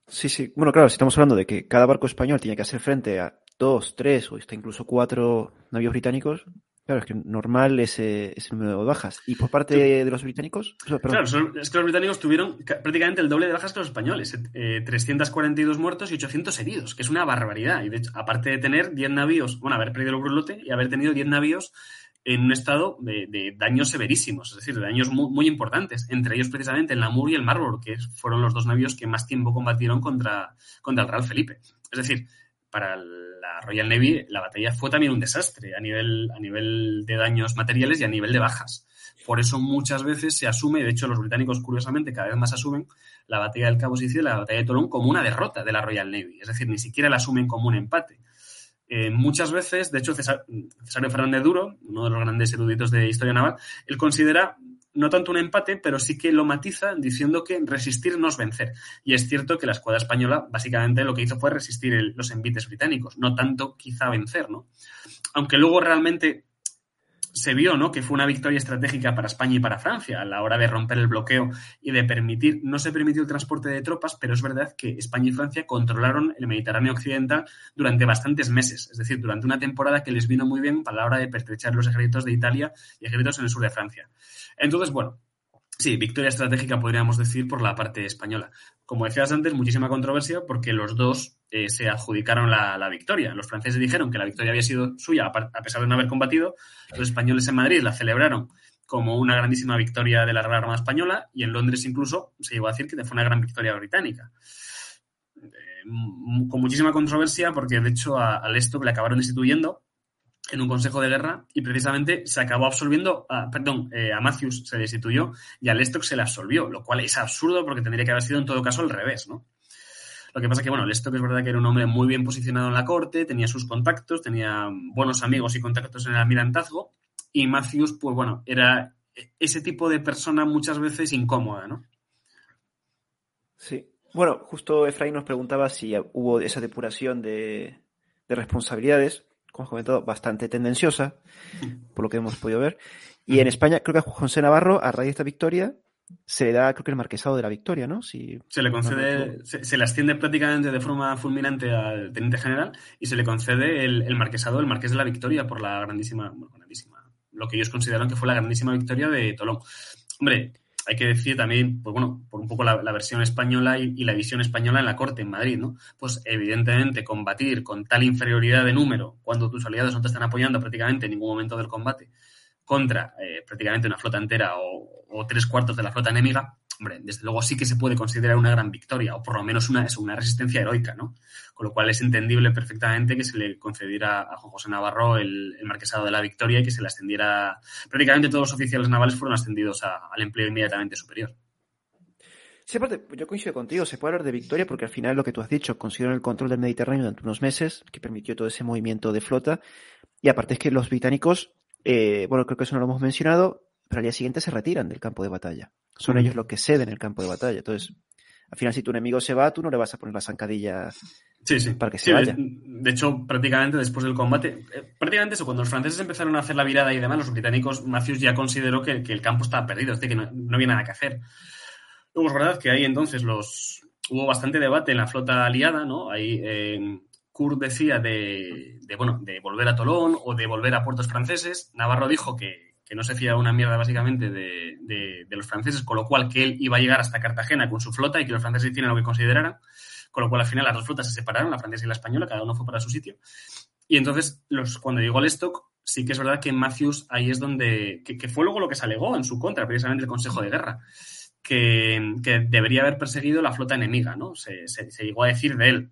Sí, sí. Bueno, claro, si estamos hablando de que cada barco español tiene que hacer frente a dos, tres o hasta incluso cuatro navíos británicos, Claro, es que normal ese, ese número de bajas. ¿Y por parte de los británicos? claro, es que los británicos tuvieron prácticamente el doble de bajas que los españoles. 342 eh, muertos y 800 heridos, que es una barbaridad. Y de hecho, aparte de tener 10 navíos, bueno, haber perdido el brulote y haber tenido 10 navíos en un estado de, daños severísimos, es decir, de daños muy, importantes, entre ellos precisamente el Namur y el Marlborough, que fueron los dos navíos que más tiempo combatieron contra, contra el Real Felipe. Es decir, para la Royal Navy la batalla fue también un desastre a nivel, a nivel de daños materiales y a nivel de bajas. Por eso muchas veces se asume, de hecho los británicos curiosamente cada vez más asumen la batalla del Cabo Sicilia la batalla de Tolón como una derrota de la Royal Navy. Es decir, ni siquiera la asumen como un empate. Eh, muchas veces, de hecho, Cesario Fernández Duro, uno de los grandes eruditos de historia naval, él considera no tanto un empate, pero sí que lo matiza diciendo que resistir no es vencer. Y es cierto que la escuadra española básicamente lo que hizo fue resistir los envites británicos, no tanto quizá vencer, ¿no? Aunque luego realmente se vio ¿no? que fue una victoria estratégica para España y para Francia a la hora de romper el bloqueo y de permitir, no se permitió el transporte de tropas, pero es verdad que España y Francia controlaron el Mediterráneo occidental durante bastantes meses, es decir, durante una temporada que les vino muy bien para la hora de pertrechar los ejércitos de Italia y ejércitos en el sur de Francia. Entonces, bueno, Sí, victoria estratégica podríamos decir por la parte española. Como decías antes, muchísima controversia porque los dos eh, se adjudicaron la, victoria. Los franceses dijeron que la victoria había sido suya a pesar de no haber combatido. Los españoles en Madrid la celebraron como una grandísima victoria de la Real Armada Española y en Londres incluso se llegó a decir que fue una gran victoria británica. con muchísima controversia porque de hecho a, a le acabaron destituyendo en un consejo de guerra y precisamente se acabó absolviendo, perdón, eh, a Matthews se destituyó y a Lestock se le absolvió, lo cual es absurdo porque tendría que haber sido en todo caso al revés, ¿no? Lo que pasa es que, bueno, Lestock es verdad que era un hombre muy bien posicionado en la corte, tenía sus contactos, tenía buenos amigos y contactos en el almirantazgo y Matthews, pues bueno, era ese tipo de persona muchas veces incómoda, ¿no? Sí. Bueno, justo Efraín nos preguntaba si hubo esa depuración de, de responsabilidades como has comentado, bastante tendenciosa, por lo que hemos podido ver. Y en España, creo que a José Navarro, a raíz de esta victoria, se le da, creo que el marquesado de la victoria, ¿no? Si, se le concede, se, le asciende prácticamente de forma fulminante al teniente general y se le concede el, marquesado, el marqués de la victoria, por la grandísima, grandísima, lo que ellos consideran que fue la grandísima victoria de Tolón. Hombre, hay que decir también, pues bueno, por un poco la, versión española y, la visión española en la corte en Madrid, ¿no? Pues evidentemente combatir con tal inferioridad de número cuando tus aliados no te están apoyando prácticamente en ningún momento del combate contra eh, prácticamente una flota entera o, tres cuartos de la flota enemiga, hombre, desde luego sí que se puede considerar una gran victoria, o por lo menos una, una resistencia heroica, ¿no? Con lo cual es entendible perfectamente que se le concediera a Juan José Navarro el, marquesado de la victoria y que se le ascendiera. Prácticamente todos los oficiales navales fueron ascendidos al empleo inmediatamente superior. Aparte, yo coincido contigo, se puede hablar de victoria porque al final lo que tú has dicho, consiguieron el control del Mediterráneo durante unos meses, que permitió todo ese movimiento de flota, y aparte es que los británicos, eh, bueno, creo que eso no lo hemos mencionado, pero al día siguiente se retiran del campo de batalla. Son ellos los que ceden el campo de batalla. Entonces, al final, si tu enemigo se va, tú no le vas a poner la zancadilla para que se vaya. De hecho, prácticamente después del combate, eh, prácticamente eso, cuando los franceses empezaron a hacer la virada y demás, los británicos, Matthews ya consideró que, el campo estaba perdido, es decir, que no, había nada que hacer. Luego es verdad que ahí entonces los hubo bastante debate en la flota aliada, ¿no? Ahí eh, Kurt decía de, bueno, de volver a Tolón o de volver a puertos franceses. Navarro dijo que, que no se fiaba una mierda básicamente de, los franceses, con lo cual que él iba a llegar hasta Cartagena con su flota y que los franceses hicieran lo que consideraran, con lo cual al final las dos flotas se separaron, la francesa y la española, cada uno fue para su sitio. Y entonces, los, cuando llegó el stock, sí que es verdad que Matthews ahí es donde, que, fue luego lo que se alegó en su contra, precisamente el Consejo de Guerra, que, debería haber perseguido la flota enemiga, ¿no? Se, se llegó a decir de él,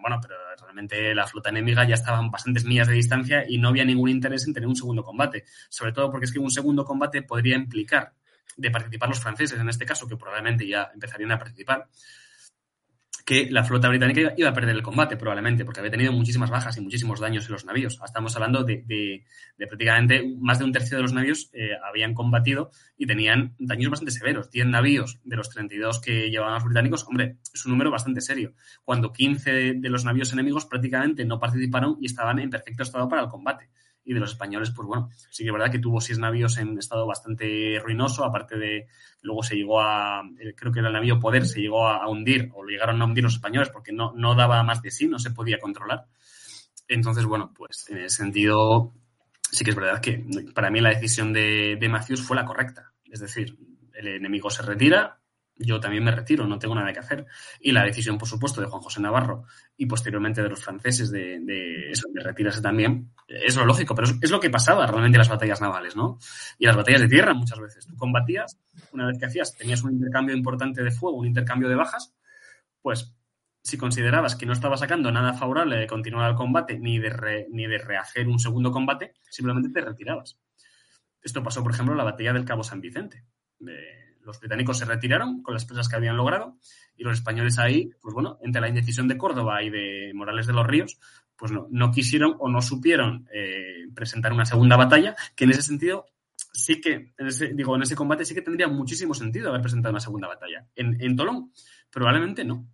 bueno, pero realmente la flota enemiga ya estaba a bastantes millas de distancia y no había ningún interés en tener un segundo combate. Sobre todo porque es que un segundo combate podría implicar de participar los franceses en este caso, que probablemente ya empezarían a participar, que la flota británica iba a perder el combate, probablemente, porque había tenido muchísimas bajas y muchísimos daños en los navíos. Estamos hablando de, prácticamente más de un tercio de los navíos eh, habían combatido y tenían daños bastante severos. 10 navíos de los 32 que llevaban los británicos, hombre, es un número bastante serio. Cuando 15 de los navíos enemigos prácticamente no participaron y estaban en perfecto estado para el combate y de los españoles, pues bueno, sí que es verdad que tuvo seis navíos en estado bastante ruinoso, aparte de luego se llegó a, eh, creo que era el navío Poder, se llegó a, hundir, o llegaron a hundir los españoles porque no, no daba más de sí, no se podía controlar. Entonces, bueno, pues en ese sentido, sí que es verdad que para mí la decisión de, de Matthews fue la correcta. Es decir, el enemigo se retira, yo también me retiro, no tengo nada que hacer. Y la decisión, por supuesto, de Juan José Navarro y posteriormente de los franceses de, de, retirarse también, es lo lógico, pero es, lo que pasaba realmente en las batallas navales, ¿no? Y las batallas de tierra muchas veces. Tú combatías, una vez que hacías, tenías un intercambio importante de fuego, un intercambio de bajas, pues si considerabas que no estaba sacando nada favorable de continuar el combate ni de, ni de rehacer un segundo combate, simplemente te retirabas. Esto pasó, por ejemplo, en la batalla del Cabo San Vicente. De, los británicos se retiraron con las presas que habían logrado y los españoles ahí, pues bueno, entre la indecisión de Córdoba y de Morales de los Ríos, pues no, no quisieron o no supieron eh, presentar una segunda batalla, que en ese sentido sí que, en ese, digo, en ese combate sí que tendría muchísimo sentido haber presentado una segunda batalla. En, Tolón, probablemente no.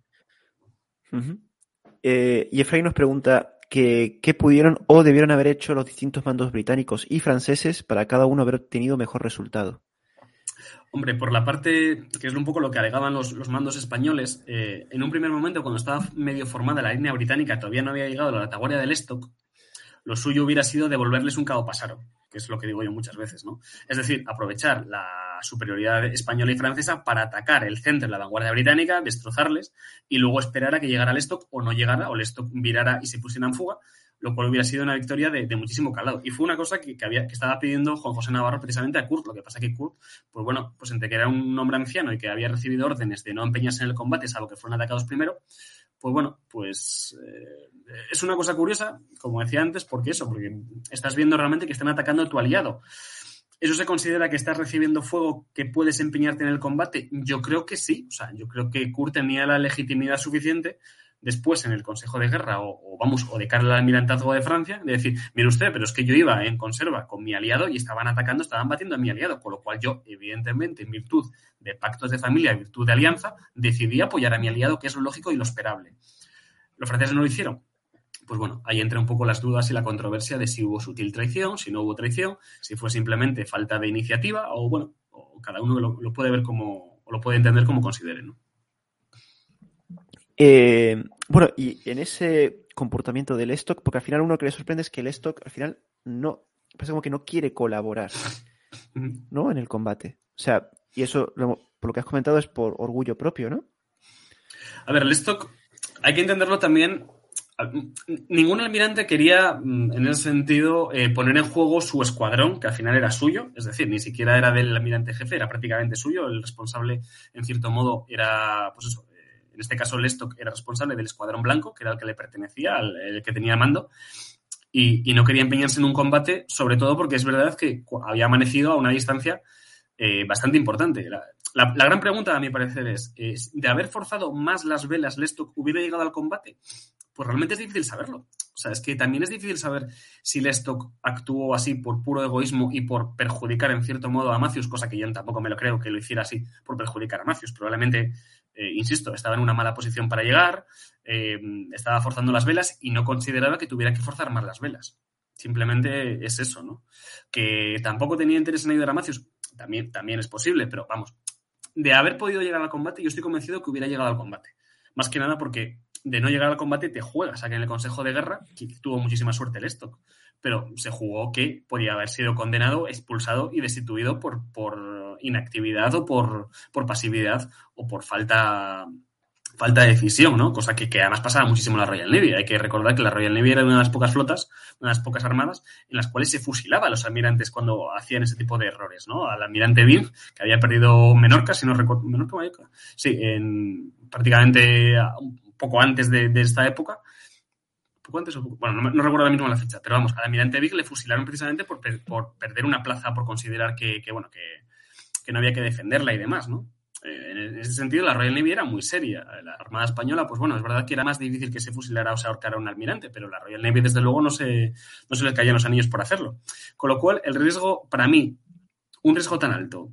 Eh, y nos pregunta que, qué pudieron o debieron haber hecho los distintos mandos británicos y franceses para cada uno haber obtenido mejor resultado. Hombre, por la parte, que es un poco lo que alegaban los, mandos españoles, eh, en un primer momento, cuando estaba medio formada la línea británica, todavía no había llegado a la retaguardia del Stock, lo suyo hubiera sido devolverles un cabo pasaro, que es lo que digo yo muchas veces, ¿no? Es decir, aprovechar la superioridad española y francesa para atacar el centro de la vanguardia británica, destrozarles y luego esperar a que llegara el Stock o no llegara o el Stock virara y se pusiera en fuga lo cual hubiera sido una victoria de, muchísimo calado. Y fue una cosa que, había, que estaba pidiendo Juan José Navarro precisamente a Kurt. Lo que pasa que Kurt, pues bueno, pues entre que era un hombre anciano y que había recibido órdenes de no empeñarse en el combate, salvo que fueron atacados primero, pues bueno, pues eh, es una cosa curiosa, como decía antes, porque eso, porque estás viendo realmente que están atacando a tu aliado. ¿Eso se considera que estás recibiendo fuego que puedes empeñarte en el combate? Yo creo que sí. O sea, yo creo que Kurt tenía la legitimidad suficiente después en el Consejo de Guerra o, vamos, o de cara al almirantazgo de Francia, de decir, mire usted, pero es que yo iba en conserva con mi aliado y estaban atacando, estaban batiendo a mi aliado, con lo cual yo, evidentemente, en virtud de pactos de familia, en virtud de alianza, decidí apoyar a mi aliado, que es lo lógico y lo esperable. Los franceses no lo hicieron pues bueno, ahí entra un poco las dudas y la controversia de si hubo sutil traición, si no hubo traición, si fue simplemente falta de iniciativa o bueno, o cada uno lo, puede ver como, o lo puede entender como considere, ¿no? Eh, bueno, y en ese comportamiento del stock, porque al final uno que le sorprende es que el stock al final no, pasa como que no quiere colaborar, ¿no? En el combate. O sea, y eso, por lo que has comentado, es por orgullo propio, ¿no? A ver, el stock hay que entenderlo también Ningún almirante quería, mm, en ese sentido, eh, poner en juego su escuadrón, que al final era suyo, es decir, ni siquiera era del almirante jefe, era prácticamente suyo. El responsable, en cierto modo, era, pues eso, en este caso, Lestock era responsable del escuadrón blanco, que era el que le pertenecía, al, el que tenía mando, y, no quería empeñarse en un combate, sobre todo porque es verdad que había amanecido a una distancia eh, bastante importante. La, gran pregunta, a mi parecer, es, ¿de haber forzado más las velas, Lestock hubiera llegado al combate? pues realmente es difícil saberlo. O sea, es que también es difícil saber si Lestock actuó así por puro egoísmo y por perjudicar en cierto modo a Matthews, cosa que yo tampoco me lo creo que lo hiciera así por perjudicar a Matthews. Probablemente, eh, insisto, estaba en una mala posición para llegar, eh, estaba forzando las velas y no consideraba que tuviera que forzar más las velas. Simplemente es eso, ¿no? Que tampoco tenía interés en ayudar a Matthews, también, también es posible, pero vamos, de haber podido llegar al combate, yo estoy convencido que hubiera llegado al combate. Más que nada porque de no llegar al combate te juegas. Aquí en el Consejo de Guerra tuvo muchísima suerte el Stock, pero se jugó que podía haber sido condenado, expulsado y destituido por, por inactividad o por, por pasividad o por falta falta de decisión, ¿no? Cosa que, que, además pasaba muchísimo en la Royal Navy. Hay que recordar que la Royal Navy era una de las pocas flotas, una de las pocas armadas, en las cuales se fusilaba a los almirantes cuando hacían ese tipo de errores, ¿no? Al almirante Bill, que había perdido Menorca, si no recuerdo, Menorca, Mallorca, sí, en prácticamente poco antes de, esta época. Poco antes bueno, no, recuerdo ahora mismo la fecha, pero vamos, al almirante Big le fusilaron precisamente por, perder una plaza, por considerar que, bueno, que, no había que defenderla y demás, ¿no? Eh, en ese sentido, la Royal Navy era muy seria. La Armada Española, pues bueno, es verdad que era más difícil que se fusilara o se ahorcara a un almirante, pero la Royal Navy, desde luego, no se, no se les caían los anillos por hacerlo. Con lo cual, el riesgo, para mí, un riesgo tan alto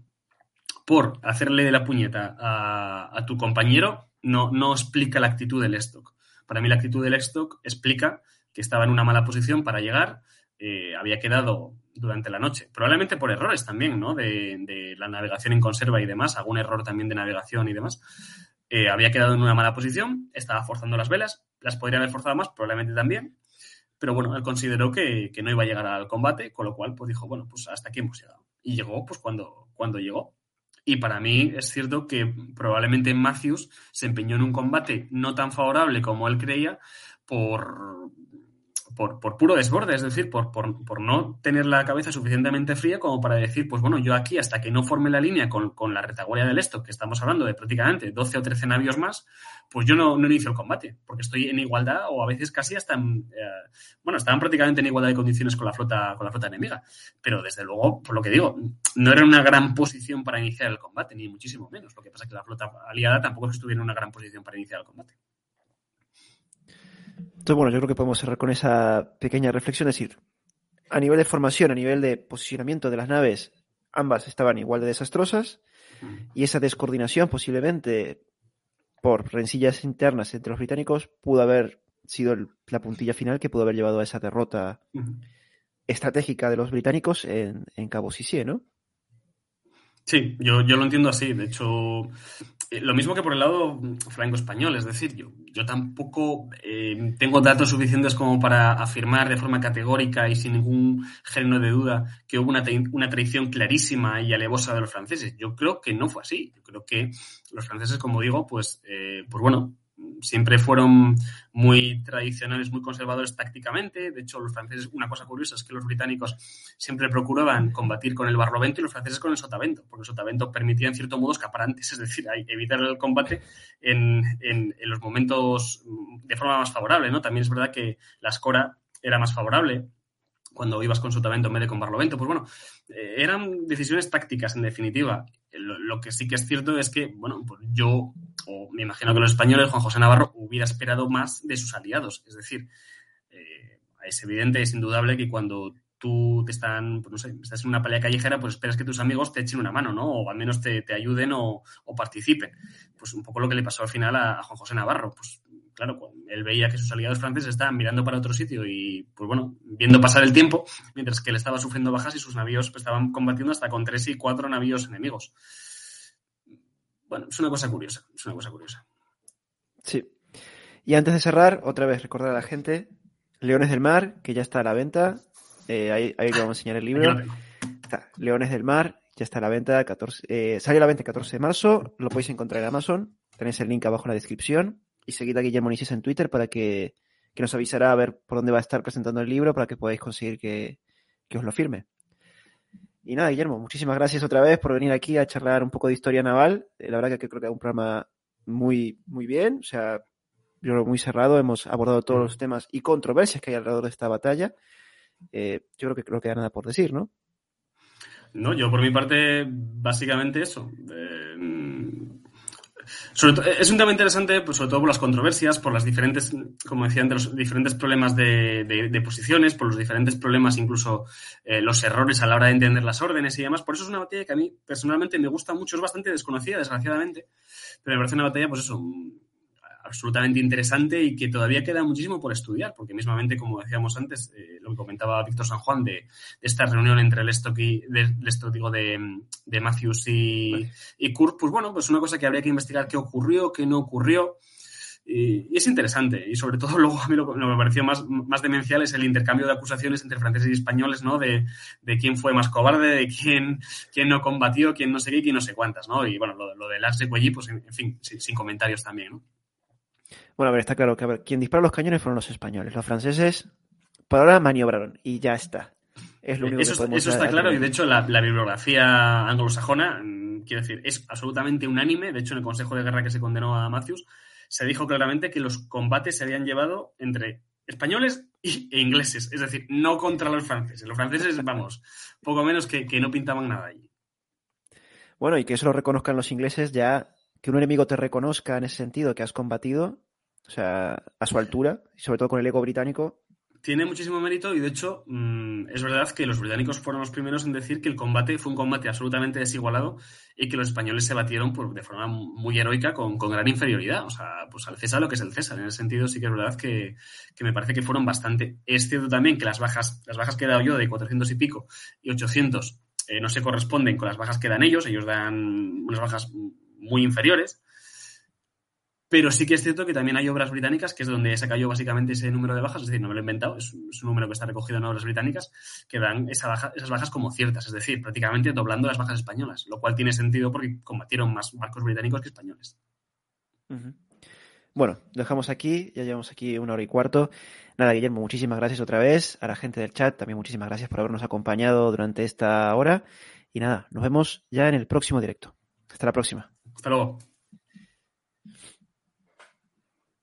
por hacerle de la puñeta a tu compañero, no, no explica la actitud del stock. Para mí la actitud del stock explica que estaba en una mala posición para llegar, eh, había quedado durante la noche, probablemente por errores también, ¿no? De, la navegación en conserva y demás, algún error también de navegación y demás. Eh, había quedado en una mala posición, estaba forzando las velas, las podría haber forzado más, probablemente también, pero bueno, él consideró que, que, no iba a llegar al combate, con lo cual pues dijo, bueno, pues hasta aquí hemos llegado. Y llegó pues cuando, cuando llegó. Y para mí es cierto que probablemente Matthews se empeñó en un combate no tan favorable como él creía por, por, puro desborde, es decir, por, por, no tener la cabeza suficientemente fría como para decir, pues bueno, yo aquí hasta que no forme la línea con, la retaguardia del esto, que estamos hablando de prácticamente 12 o 13 navios más, pues yo no, no inicio el combate, porque estoy en igualdad o a veces casi hasta, en, eh, bueno, estaban prácticamente en igualdad de condiciones con la flota, con la flota enemiga, pero desde luego, por lo que digo, no era una gran posición para iniciar el combate, ni muchísimo menos. Lo que pasa es que la flota aliada tampoco estuviera en una gran posición para iniciar el combate. Entonces, bueno, yo creo que podemos cerrar con esa pequeña reflexión, es decir, a nivel de formación, a nivel de posicionamiento de las naves, ambas estaban igual de desastrosas y esa descoordinación posiblemente por rencillas internas entre los británicos pudo haber sido la puntilla final que pudo haber llevado a esa derrota estratégica de los británicos en, Cabo Sisié, ¿no? Sí, yo, yo, lo entiendo así. De hecho, eh, lo mismo que por el lado franco-español, es decir, yo, yo tampoco eh, tengo datos suficientes como para afirmar de forma categórica y sin ningún género de duda que hubo una, una traición clarísima y alevosa de los franceses. Yo creo que no fue así. Yo creo que los franceses, como digo, pues, eh, pues bueno, siempre fueron muy tradicionales, muy conservadores tácticamente. De hecho, los franceses, una cosa curiosa es que los británicos siempre procuraban combatir con el barlovento y los franceses con el sotavento, porque el sotavento permitía en cierto modo escapar antes, es decir, evitar el combate en, en, los momentos de forma más favorable. ¿no? También es verdad que la escora era más favorable cuando ibas con sotavento en vez de con barlovento. Pues bueno, eh, eran decisiones tácticas en definitiva. Lo, que sí que es cierto es que, bueno, pues yo, o me imagino que los españoles, Juan José Navarro, hubiera esperado más de sus aliados. Es decir, eh, es evidente, es indudable que cuando tú te están, pues no sé, estás en una pelea callejera, pues esperas que tus amigos te echen una mano, ¿no? O al menos te, ayuden o, participen. Pues un poco lo que le pasó al final a, a Juan José Navarro. Pues claro, él veía que sus aliados franceses estaban mirando para otro sitio y, pues bueno, viendo pasar el tiempo, mientras que él estaba sufriendo bajas y sus navíos estaban combatiendo hasta con tres y cuatro navíos enemigos. Bueno, es una cosa curiosa, es una cosa curiosa. Sí. Y antes de cerrar, otra vez recordar a la gente, Leones del Mar, que ya está a la venta. Eh, ahí, ahí vamos a enseñar el libro. Leones del Mar, ya está a la venta. 14, eh, salió a la venta el 14 de marzo. Lo podéis encontrar en Amazon. Tenéis el link abajo en la descripción y seguid a Guillermo Nisis en Twitter para que, nos avisará a ver por dónde va a estar presentando el libro para que podáis conseguir que, os lo firme. Y nada, Guillermo, muchísimas gracias otra vez por venir aquí a charlar un poco de historia naval. Eh, la verdad que creo que es un programa muy, muy bien, o sea, yo creo muy cerrado. Hemos abordado todos los temas y controversias que hay alrededor de esta batalla. Eh, yo creo que que queda nada por decir, ¿no? No, yo por mi parte, básicamente eso. Eh, es un tema interesante, pues, sobre todo por las controversias, por las diferentes, como decía antes, los diferentes problemas de, posiciones, por los diferentes problemas, incluso eh, los errores a la hora de entender las órdenes y demás. Por eso es una batalla que a mí personalmente me gusta mucho, es bastante desconocida, desgraciadamente, pero me parece una batalla, pues eso, absolutamente interesante y que todavía queda muchísimo por estudiar, porque mismamente, como decíamos antes, eh, lo que comentaba Víctor San Juan de, esta reunión entre el de, digo, de, de Matthews y, y Kurt, pues bueno, pues una cosa que habría que investigar qué ocurrió, qué no ocurrió. Y, es interesante. Y sobre todo, luego a mí lo, que me pareció más, más demencial es el intercambio de acusaciones entre franceses y españoles, ¿no? De, de quién fue más cobarde, de quién, quién no combatió, quién no sé qué, quién no sé cuántas, ¿no? Y bueno, lo, lo de Lars de Cuelli, pues en, fin, sin, sin, comentarios también, ¿no? Bueno, a ver, está claro que a ver, quien disparó los cañones fueron los españoles. Los franceses, por ahora, maniobraron y ya está. Es lo único eso, que podemos Eso está claro y de hecho la, bibliografía anglosajona, mm, quiero decir, es absolutamente unánime. De hecho, en el Consejo de Guerra que se condenó a Matthews, se dijo claramente que los combates se habían llevado entre españoles e ingleses, es decir, no contra los franceses. Los franceses, vamos, poco menos que, que no pintaban nada allí. Bueno, y que eso lo reconozcan los ingleses ya, que un enemigo te reconozca en ese sentido que has combatido, o sea, a su altura, y sobre todo con el ego británico. Tiene muchísimo mérito y de hecho mm, es verdad que los británicos fueron los primeros en decir que el combate fue un combate absolutamente desigualado y que los españoles se batieron por, de forma muy heroica con, gran inferioridad. O sea, pues al César lo que es el César. En ese sentido sí que es verdad que, me parece que fueron bastante. Es cierto también que las bajas, las bajas que he dado yo de 400 y pico y 800 eh, no se corresponden con las bajas que dan ellos. Ellos dan unas bajas muy inferiores. Pero sí que es cierto que también hay obras británicas, que es donde se cayó básicamente ese número de bajas, es decir, no me lo he inventado, es un, número que está recogido en obras británicas, que dan esa esas bajas como ciertas, es decir, prácticamente doblando las bajas españolas, lo cual tiene sentido porque combatieron más barcos británicos que españoles. Bueno, dejamos aquí, ya llevamos aquí una hora y cuarto. Nada, Guillermo, muchísimas gracias otra vez. A la gente del chat, también muchísimas gracias por habernos acompañado durante esta hora. Y nada, nos vemos ya en el próximo directo. Hasta la próxima. Hasta luego.